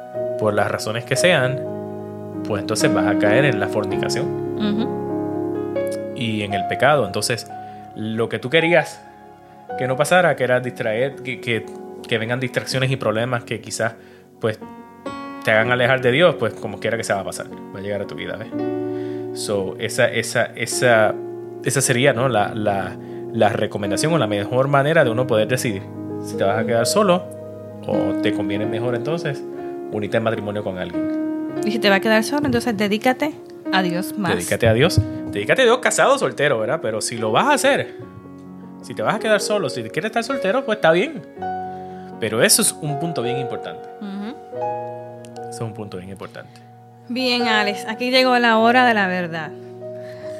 por las razones que sean, pues entonces vas a caer en la fornicación. Y en el pecado. Entonces, lo que tú querías que no pasara, que era distraer, que, que, vengan distracciones y problemas que quizás pues te hagan alejar de Dios, pues como quiera que se va a pasar, va a llegar a tu vida, ¿ves? So, esa, esa, esa, esa sería ¿no? la, la, la recomendación o la mejor manera de uno poder decidir si te vas a quedar solo o te conviene mejor entonces unirte en matrimonio con alguien. Y si te va a quedar solo, entonces dedícate a Dios más. Dedícate a Dios. Dedícate a Dios casado o soltero, ¿verdad? Pero si lo vas a hacer, si te vas a quedar solo, si quieres estar soltero, pues está bien. Pero eso es un punto bien importante. Eso es un punto bien importante. Bien, Alex, aquí llegó la hora de la verdad.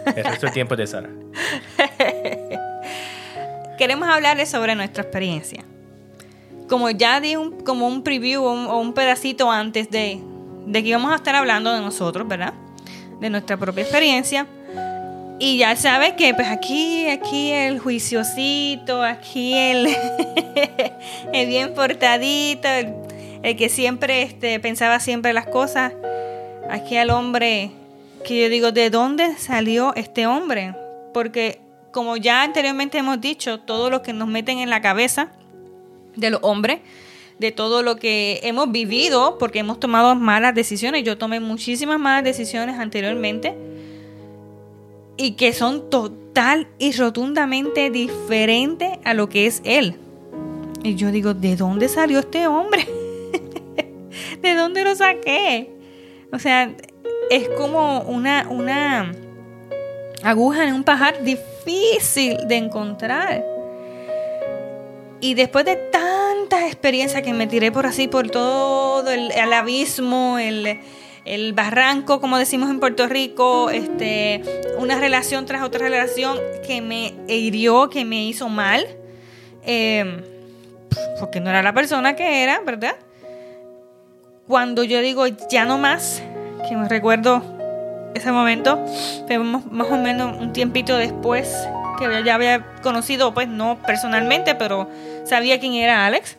El resto del tiempo es de Sara. Queremos hablarles sobre nuestra experiencia. Como ya di un, como un preview o un, pedacito antes de, de que íbamos a estar hablando de nosotros, ¿verdad? De nuestra propia experiencia. Y ya sabes que pues aquí, aquí el juiciosito, aquí el, el bien portadito, el, que siempre este, pensaba siempre las cosas aquí al hombre que yo digo, ¿de dónde salió este hombre? Porque como ya anteriormente hemos dicho, todo lo que nos meten en la cabeza de los hombres, de todo lo que hemos vivido, porque hemos tomado malas decisiones, yo tomé muchísimas malas decisiones anteriormente, y que son total y rotundamente diferentes a lo que es él. Y yo digo, ¿de dónde salió este hombre? ¿De dónde lo saqué? O sea, es como una, una aguja en un pajar difícil de encontrar. Y después de tantas experiencias que me tiré por así, por todo el, abismo, el, barranco, como decimos en Puerto Rico, este, una relación tras otra relación que me hirió, que me hizo mal, em, porque no era la persona que era, ¿verdad? cuando yo digo ya no más, que me recuerdo ese momento, fue más o menos un tiempito después que ya había conocido, pues no personalmente, pero sabía quién era Alex.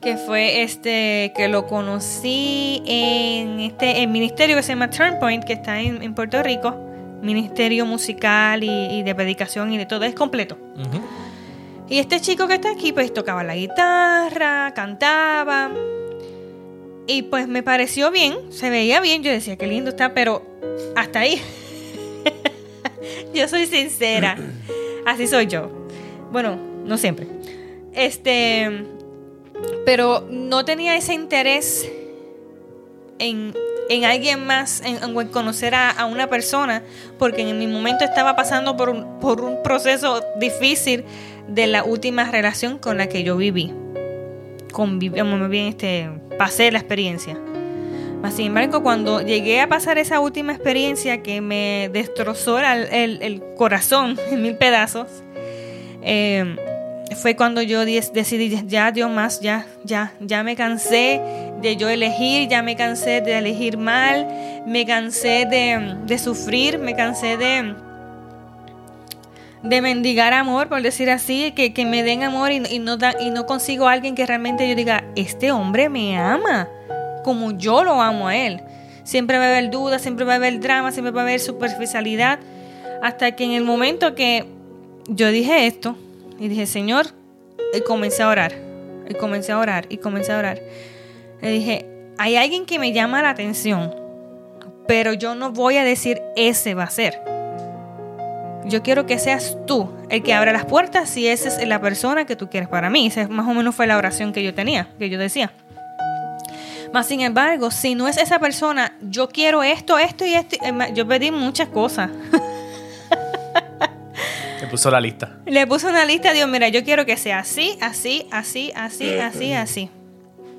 Que fue este, que lo conocí en este ministerio que se llama Turnpoint, que está en, Puerto Rico. Ministerio musical y, de predicación y de todo, es completo. Y este chico que está aquí, pues tocaba la guitarra, cantaba, y pues me pareció bien, se veía bien, yo decía, qué lindo está, pero hasta ahí. yo soy sincera, así soy yo. Bueno, no siempre. Este, pero no tenía ese interés en, alguien más, en, conocer a, una persona, porque en mi momento estaba pasando por un, por un proceso difícil de la última relación con la que yo viví. Convivimos bien, este, pasé la experiencia. Sin embargo, cuando llegué a pasar esa última experiencia que me destrozó el, corazón en mil pedazos, em, fue cuando yo decidí, ya Dios más, ya, ya, ya me cansé de yo elegir, ya me cansé de elegir mal, me cansé de, sufrir, me cansé de, de mendigar amor, por decir así, que, me den amor y, no y no consigo alguien que realmente yo diga, este hombre me ama como yo lo amo a él. siempre va a haber dudas, siempre va a haber drama, siempre va a haber superficialidad. Hasta que en el momento que yo dije esto, y dije, Señor, y comencé a orar, y comencé a orar, y comencé a orar. Le dije, hay alguien que me llama la atención, pero yo no voy a decir ese va a ser. Yo quiero que seas tú el que abra las puertas si esa es la persona que tú quieres para mí. Esa más o menos fue la oración que yo tenía, que yo decía. Más sin embargo, si no es esa persona, yo quiero esto, esto y esto. Yo pedí muchas cosas. Le puso la lista. Le puso una lista, Dios, mira, yo quiero que sea así, así, así, así, así, así.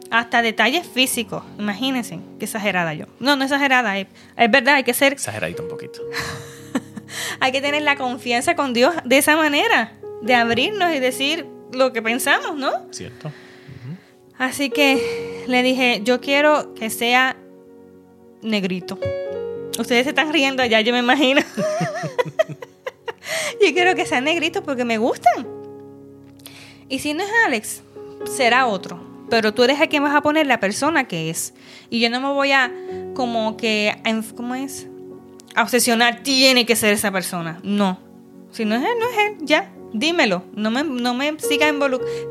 Hasta detalles físicos. Imagínense, qué exagerada yo. No, no exagerada. Es, es verdad, hay que ser... Exageradito un poquito. Hay que tener la confianza con Dios de esa manera. De abrirnos y decir lo que pensamos, ¿no? Cierto. Así que le dije, yo quiero que sea negrito. Ustedes se están riendo allá, yo me imagino. yo quiero que sea negrito porque me gustan. Y si no es Alex, será otro. Pero tú eres a quien vas a poner la persona que es. Y yo no me voy a como que, ¿cómo es? A obsesionar, tiene que ser esa persona. No. Si no es él, no es él, ya. Dímelo. No me, no me siga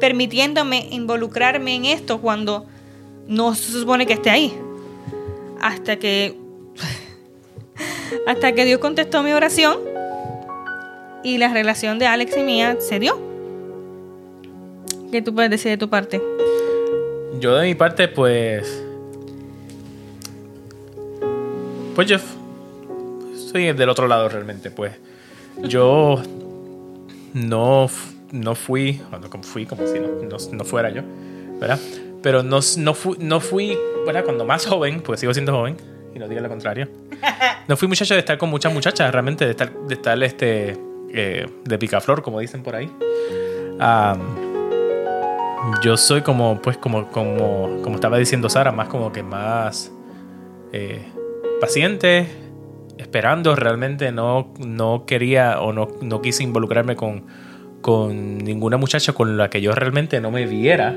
permitiéndome involucrarme en esto cuando no se supone que esté ahí. Hasta que. Hasta que Dios contestó mi oración y la relación de Alex y mía se dio. ¿Qué tú puedes decir de tu parte? Yo de mi parte, pues. Pues yo soy del otro lado realmente, pues. Yo no, no fui, no fui como si no, no, fuera yo, ¿verdad? Pero no, no, fui, no fui, ¿verdad? Cuando más joven, pues sigo siendo joven, y no diga lo contrario. No fui muchacho de estar con muchas muchachas, realmente, de estar, de estar este, eh, de picaflor, como dicen por ahí. yo soy como, pues, como, como, como estaba diciendo Sara, más como que más eh, paciente, esperando, realmente no, no quería o no, no quise involucrarme con, con ninguna muchacha con la que yo realmente no me viera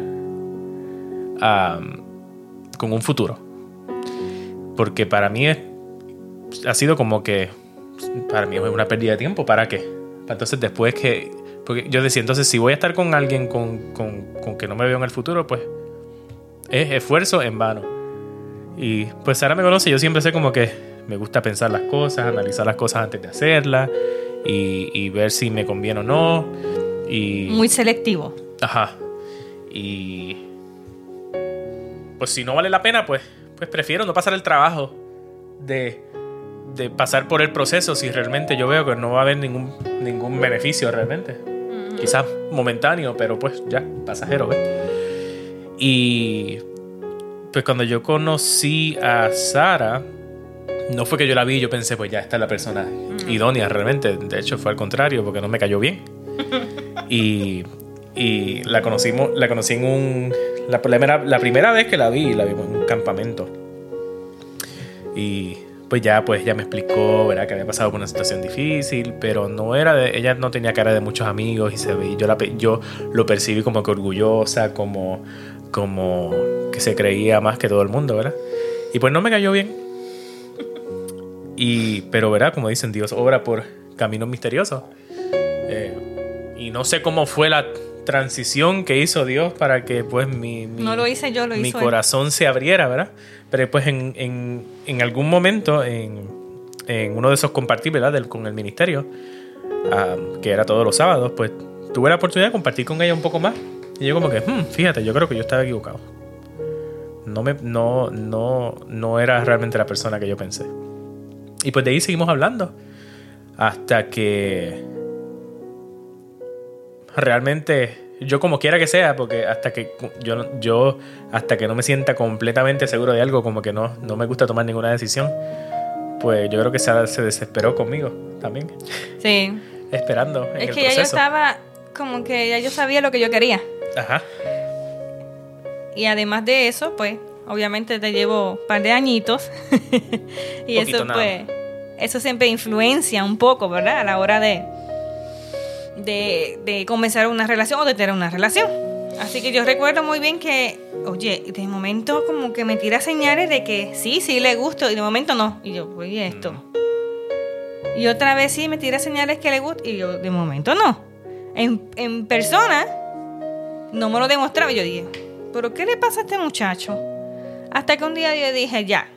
con un futuro. Porque para mí es, ha sido como que, para mí es una pérdida de tiempo, ¿para qué? Entonces después que, porque yo decía, entonces si voy a estar con alguien con, con, con que no me veo en el futuro, pues es esfuerzo en vano. Y pues Sara me conoce, yo siempre sé como que me gusta pensar las cosas, analizar las cosas antes de hacerlas y, ver si me conviene o no. Y, Muy selectivo. Ajá. Y pues si no vale la pena, pues, pues prefiero no pasar el trabajo de, de pasar por el proceso si realmente yo veo que no va a haber ningún, ningún beneficio realmente. Quizás momentáneo, pero pues ya, pasajero, ¿ves? Y pues cuando yo conocí a Sara, no fue que yo la vi y yo pensé, pues ya está la persona idónea realmente. De hecho, fue al contrario, porque no me cayó bien. y, y la conocimos, la conocí en un. La primera, la primera vez que la vi, la vimos en un campamento. Y pues ya, pues ya me explicó, ¿verdad? Que había pasado por una situación difícil, pero no era de, ella no tenía cara de muchos amigos y se ve, yo, la, yo lo percibí como que orgullosa, como, como que se creía más que todo el mundo, ¿verdad? Y pues no me cayó bien. Y, pero verá, como dicen, Dios obra por caminos misteriosos. Eh, y no sé cómo fue la transición que hizo Dios para que pues mi, no lo hice yo, lo mi corazón se abriera, ¿verdad? Pero pues en, en, en algún momento, en, en, uno de esos compartir, ¿verdad? con el ministerio, que era todos los sábados, pues tuve la oportunidad de compartir con ella un poco más. Y yo como que, hmm, fíjate, yo creo que yo estaba equivocado. No, me, no, no, no era realmente la persona que yo pensé. Y pues de ahí seguimos hablando. Hasta que realmente yo como quiera que sea, porque hasta que yo, yo hasta que no me sienta completamente seguro de algo, como que no, no me gusta tomar ninguna decisión, pues yo creo que se, se desesperó conmigo también. Sí. Esperando. es que ya yo estaba como que ya yo sabía lo que yo quería. Ajá. Y además de eso, pues obviamente te llevo un par de añitos. y eso pues, eso siempre influencia un poco, ¿verdad? A la hora de, de, comenzar una relación o de tener una relación. Así que yo recuerdo muy bien que, oye, de momento como que me tira señales de que sí, sí le gusto y de momento no. Y yo, oye, esto. Mm. Y otra vez sí me tira señales que le gusta y yo, de momento no. En, en persona no me lo demostraba. Y yo dije, ¿pero qué le pasa a este muchacho? Hasta que un día yo dije, ya,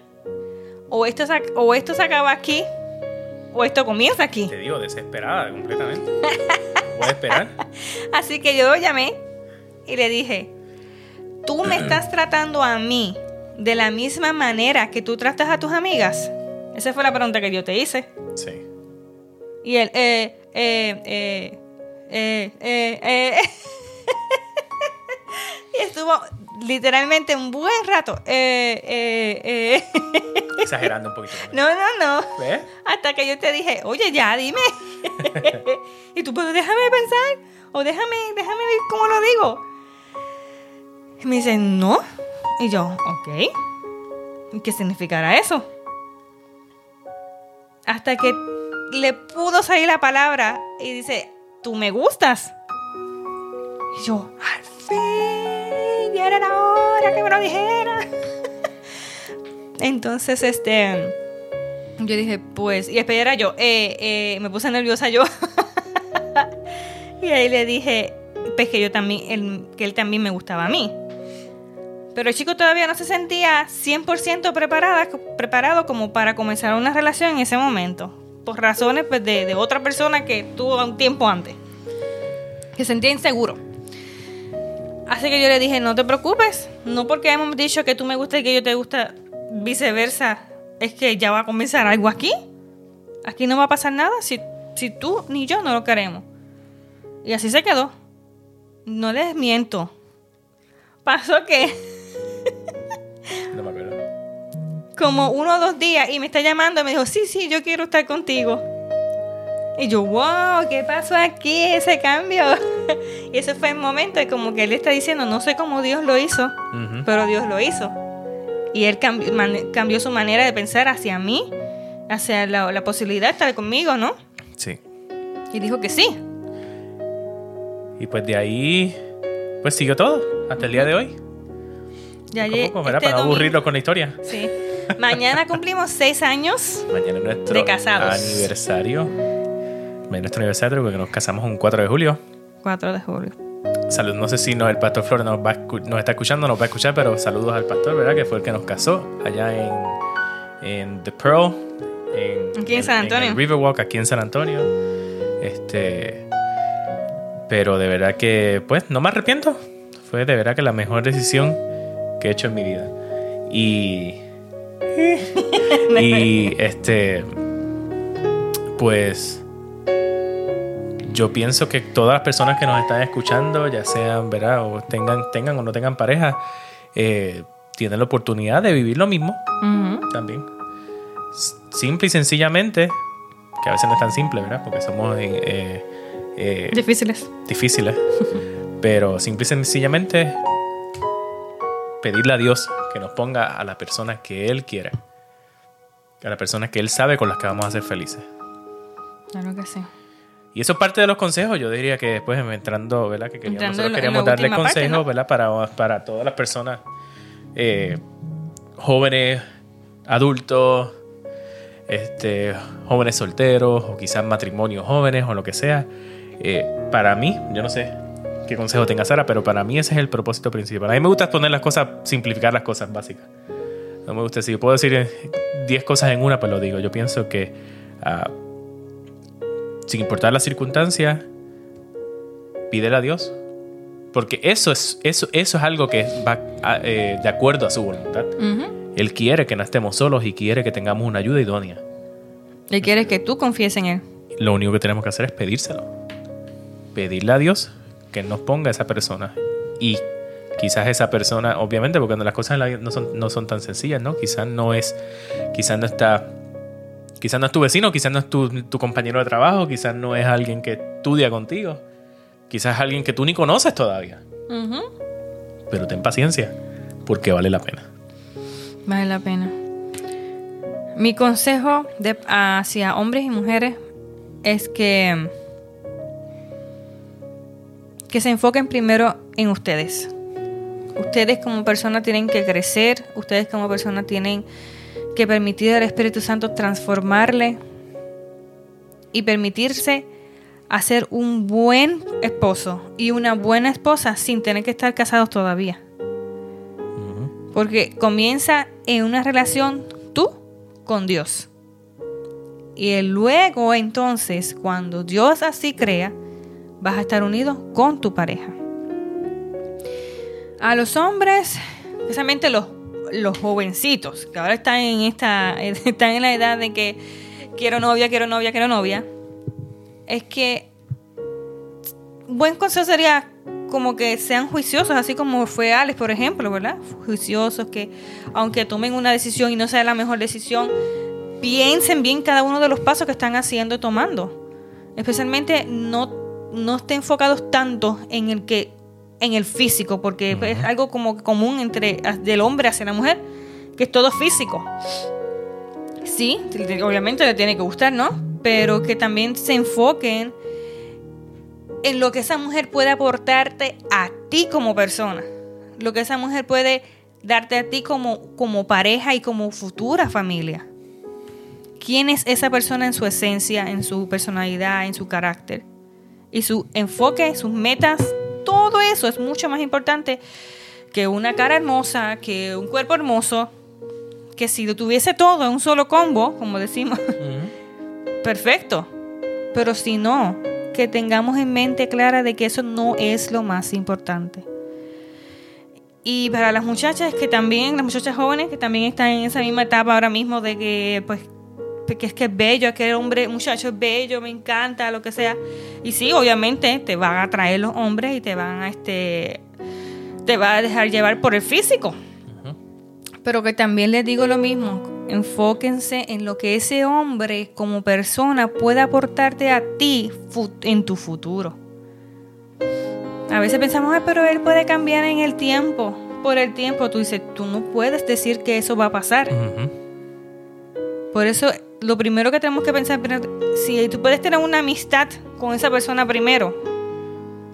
o esto, o esto se acaba aquí, o esto comienza aquí. Te digo, desesperada completamente. ¿Puedes esperar? Así que yo lo llamé y le dije, tú me estás tratando a mí de la misma manera que tú tratas a tus amigas. Esa fue la pregunta que yo te hice. Sí. Y él, eh, eh, eh, eh, eh, eh. y estuvo literalmente un buen rato. Eh, eh, eh. Exagerando un poquito. no, no, no. ¿Ves? Hasta que yo te dije, oye, ya, dime. y tú, pues déjame pensar, o déjame, déjame ver cómo lo digo. Y me dice, no. Y yo, ok. ¿Y ¿Qué significará eso? Hasta que le pudo salir la palabra y dice, tú me gustas. Y yo, al fin, era la hora que me lo dijera. Entonces, este, yo dije, pues, y espera yo, eh, eh, me puse nerviosa yo. y ahí le dije, pues que yo también, que él también me gustaba a mí. Pero el chico todavía no se sentía 100% preparada, preparado como para comenzar una relación en ese momento. Por razones pues, de, de otra persona que tuvo un tiempo antes. Que se sentía inseguro. Así que yo le dije, no te preocupes. No porque hemos dicho que tú me gustas y que yo te gusta, viceversa. Es que ya va a comenzar algo aquí. Aquí no va a pasar nada si, si tú ni yo no lo queremos. Y así se quedó. No les miento. Pasó que No me acuerdo. como uno o dos días y me está llamando y me dijo, sí, sí, yo quiero estar contigo. Y yo, wow, ¿qué pasó aquí? Ese cambio. y ese fue el momento de como que él está diciendo, no sé cómo Dios lo hizo, pero Dios lo hizo. Y él cambió, cambió su manera de pensar hacia mí, hacia la, la posibilidad de estar conmigo, ¿no? Sí. Y dijo que sí. Y pues de ahí, pues siguió todo hasta el día de hoy. Ya Poco este Para no aburrirlo con la historia. Sí. Mañana cumplimos seis años. Mañana es nuestro De casados. aniversario. Es nuestro aniversario porque nos casamos un 4 de julio. 4 de julio. Salud, no sé si no, el pastor Flores nos, va nos está escuchando, nos va a escuchar, pero saludos al pastor, ¿verdad? Que fue el que nos casó allá en, en The Pearl, en, Aquí en San Antonio. el Riverwalk, aquí en San Antonio. Este, pero de verdad que, pues, no me arrepiento. Fue de verdad que la mejor decisión que he hecho en mi vida. Y, y este, pues, yo pienso que todas las personas que nos están escuchando, ya sean, ¿verdad? O tengan, tengan o no tengan pareja, eh, tienen la oportunidad de vivir lo mismo también. Simple y sencillamente, que a veces no es tan simple, ¿verdad? Porque somos eh, eh, Difíciles. difíciles. Pero simple y sencillamente pedirle a Dios que nos ponga a la persona que Él quiere. A la persona que Él sabe con las que vamos a ser felices. Claro que sí. Y eso es parte de los consejos. Yo diría que después entrando, ¿verdad? Que queríamos, Entrando nosotros queríamos darle parte, consejos, ¿no? ¿verdad? Para, para todas las personas eh, jóvenes, adultos, este, jóvenes solteros, o quizás matrimonios jóvenes, o lo que sea. Eh, para mí, yo no sé qué consejo tenga Sara, pero para mí ese es el propósito principal. A mí me gusta poner las cosas, simplificar las cosas básicas. No me gusta, si yo puedo decir eh, 10 cosas en una, pues lo digo. Yo pienso que ah, sin importar las circunstancias, pídele a Dios. Porque eso es, eso, eso es algo que va eh, de acuerdo a su voluntad. Él quiere que no estemos solos y quiere que tengamos una ayuda idónea. Él quiere que tú confíes en Él. Lo único que tenemos que hacer es pedírselo. Pedirle a Dios que nos ponga esa persona. Y quizás esa persona, obviamente, porque las cosas no son, no son tan sencillas, ¿no? Quizás no es, quizás no está, quizás no es tu vecino, quizás no es tu, tu compañero de trabajo, quizás no es alguien que estudia contigo, quizás es alguien que tú ni conoces todavía. Pero ten paciencia, porque vale la pena. Vale la pena. Mi consejo de- hacia hombres y mujeres es que que se enfoquen primero en ustedes. Ustedes como persona tienen que crecer, ustedes como persona tienen que permitir al Espíritu Santo transformarle y permitirse hacer un buen esposo y una buena esposa sin tener que estar casados todavía. Porque comienza en una relación tú con Dios. Y luego entonces, cuando Dios así crea, vas a estar unido con tu pareja. A los hombres, especialmente los, los jovencitos, que ahora están en esta, están en la edad de que quiero novia, quiero novia, quiero novia, es que buen consejo sería como que sean juiciosos, así como fue Alex, por ejemplo, ¿verdad? Juiciosos, que aunque tomen una decisión y no sea la mejor decisión, piensen bien cada uno de los pasos que están haciendo y tomando. Especialmente no, no estén enfocados tanto en el que en el físico, porque es algo como común entre del hombre hacia la mujer, que es todo físico. Sí, obviamente le tiene que gustar, ¿no? Pero que también se enfoquen en lo que esa mujer puede aportarte a ti como persona, lo que esa mujer puede darte a ti como, como pareja y como futura familia. ¿Quién es esa persona en su esencia, en su personalidad, en su carácter? Y su enfoque, sus metas, todo eso es mucho más importante que una cara hermosa, que un cuerpo hermoso, que si lo tuviese todo en un solo combo, como decimos, perfecto. Pero si no, que tengamos en mente clara de que eso no es lo más importante. Y para las muchachas que también, las muchachas jóvenes que también están en esa misma etapa ahora mismo de que pues que es que es bello, que el hombre, muchacho es bello, me encanta, lo que sea. Y sí, obviamente te van a atraer los hombres y te van a este te va a dejar llevar por el físico. Pero que también les digo lo mismo, Enfóquense en lo que ese hombre como persona puede aportarte a ti en tu futuro. A veces pensamos, pero él puede cambiar en el tiempo. Por el tiempo, tú dices, tú no puedes decir que eso va a pasar. Por eso, lo primero que tenemos que pensar, si tú puedes tener una amistad con esa persona primero,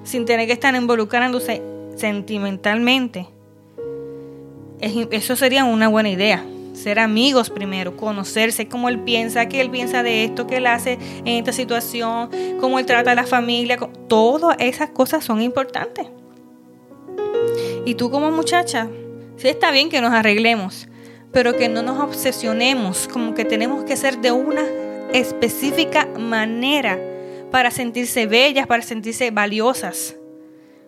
sin tener que estar involucrándose sentimentalmente, eso sería una buena idea ser amigos primero, conocerse, cómo él piensa, qué él piensa de esto, qué él hace en esta situación, cómo él trata a la familia, todas esas cosas son importantes. Y tú como muchacha, sí está bien que nos arreglemos, pero que no nos obsesionemos, como que tenemos que ser de una específica manera para sentirse bellas, para sentirse valiosas.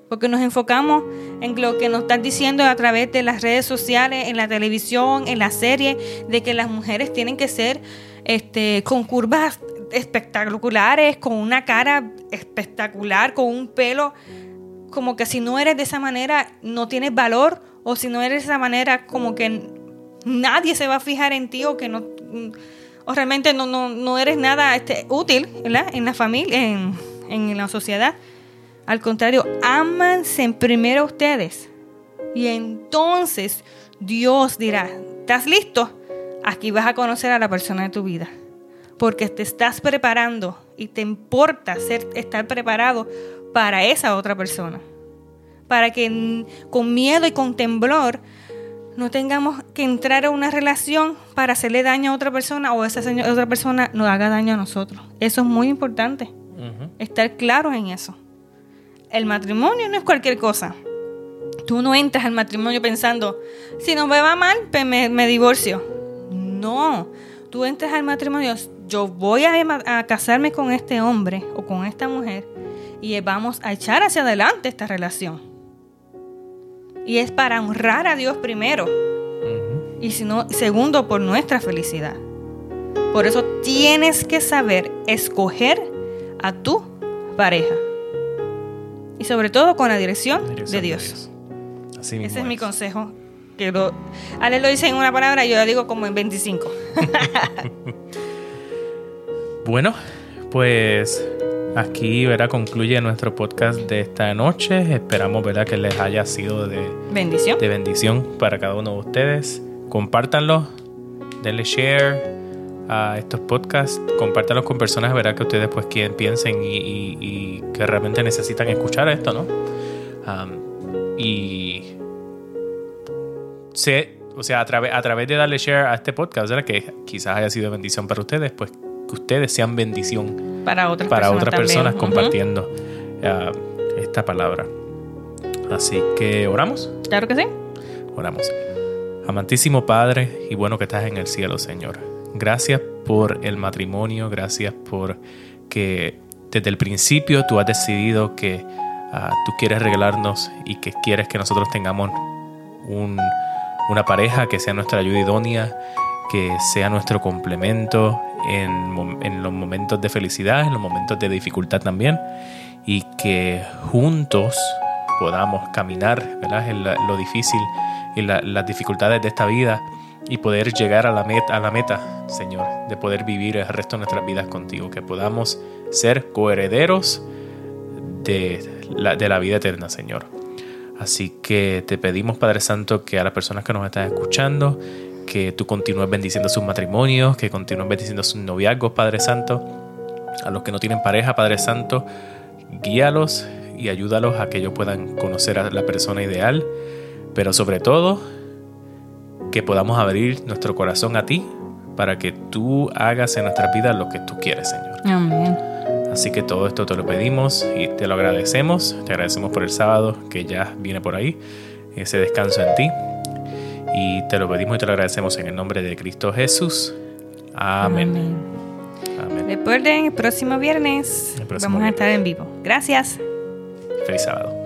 Porque nos enfocamos en lo que nos están diciendo a través de las redes sociales, en la televisión, en la serie, de que las mujeres tienen que ser este, con curvas espectaculares, con una cara espectacular, con un pelo, como que si no eres de esa manera no tienes valor, o si no eres de esa manera como que nadie se va a fijar en ti o que no o realmente no, no, eres nada este, útil en la familia, en, en la sociedad. Al contrario, ámanse primero ustedes. Y entonces Dios dirá, ¿estás listo? Aquí vas a conocer a la persona de tu vida. Porque te estás preparando y te importa ser, estar preparado para esa otra persona. Para que con miedo y con temblor no tengamos que entrar a una relación para hacerle daño a otra persona o esa otra persona nos haga daño a nosotros. Eso es muy importante. Estar claros en eso el matrimonio no es cualquier cosa. Tú no entras al matrimonio pensando, si no me va mal, pues me, divorcio. No, tú entras al matrimonio, yo voy a, a, casarme con este hombre o con esta mujer y vamos a echar hacia adelante esta relación. Y es para honrar a Dios primero. Y si no, segundo, por nuestra felicidad. Por eso tienes que saber escoger a tu pareja y sobre todo con la dirección, de Dios. Ese es, mi consejo. Que lo, Ale lo dice en una palabra y yo lo digo como en 25. bueno, pues aquí verá concluye nuestro podcast de esta noche. Esperamos verá que les haya sido de bendición. De bendición para cada uno de ustedes. Compártanlo, denle share, a estos podcasts, compártalos con personas, verá que ustedes pues quien piensen y, que realmente necesitan escuchar esto, ¿no? y sé, o sea, a, través a través de darle share a este podcast, ¿verdad? que quizás haya sido bendición para ustedes, pues que ustedes sean bendición para otras para personas, otras personas compartiendo ah, esta palabra. Así que oramos. Claro que sí. Oramos. Amantísimo Padre y bueno que estás en el cielo, Señor. Gracias por el matrimonio, gracias por que desde el principio tú has decidido que ah, tú quieres regalarnos y que quieres que nosotros tengamos una pareja que sea nuestra ayuda idónea, que sea nuestro complemento en, los momentos de felicidad, en los momentos de dificultad también, y que juntos podamos caminar en lo difícil y las dificultades de esta vida y poder llegar a la, meta, a la meta, Señor, de poder vivir el resto de nuestras vidas contigo, que podamos ser coherederos de la, de la vida eterna, Señor. Así que te pedimos, Padre Santo, que a las personas que nos están escuchando, que tú continúes bendiciendo sus matrimonios, que continúes bendiciendo sus noviazgos, Padre Santo. A los que no tienen pareja, Padre Santo, guíalos y ayúdalos a que ellos puedan conocer a la persona ideal pero sobre todo que podamos abrir nuestro corazón a ti para que tú hagas en nuestra vida lo que tú quieres, Señor. Amén. Así que todo esto te lo pedimos y te lo agradecemos. Te agradecemos por el sábado que ya viene por ahí, ese descanso en ti. Y te lo pedimos y te lo agradecemos en el nombre de Cristo Jesús. Amén. Recuerden, el próximo viernes vamos a estar en vivo. Gracias. Feliz sábado.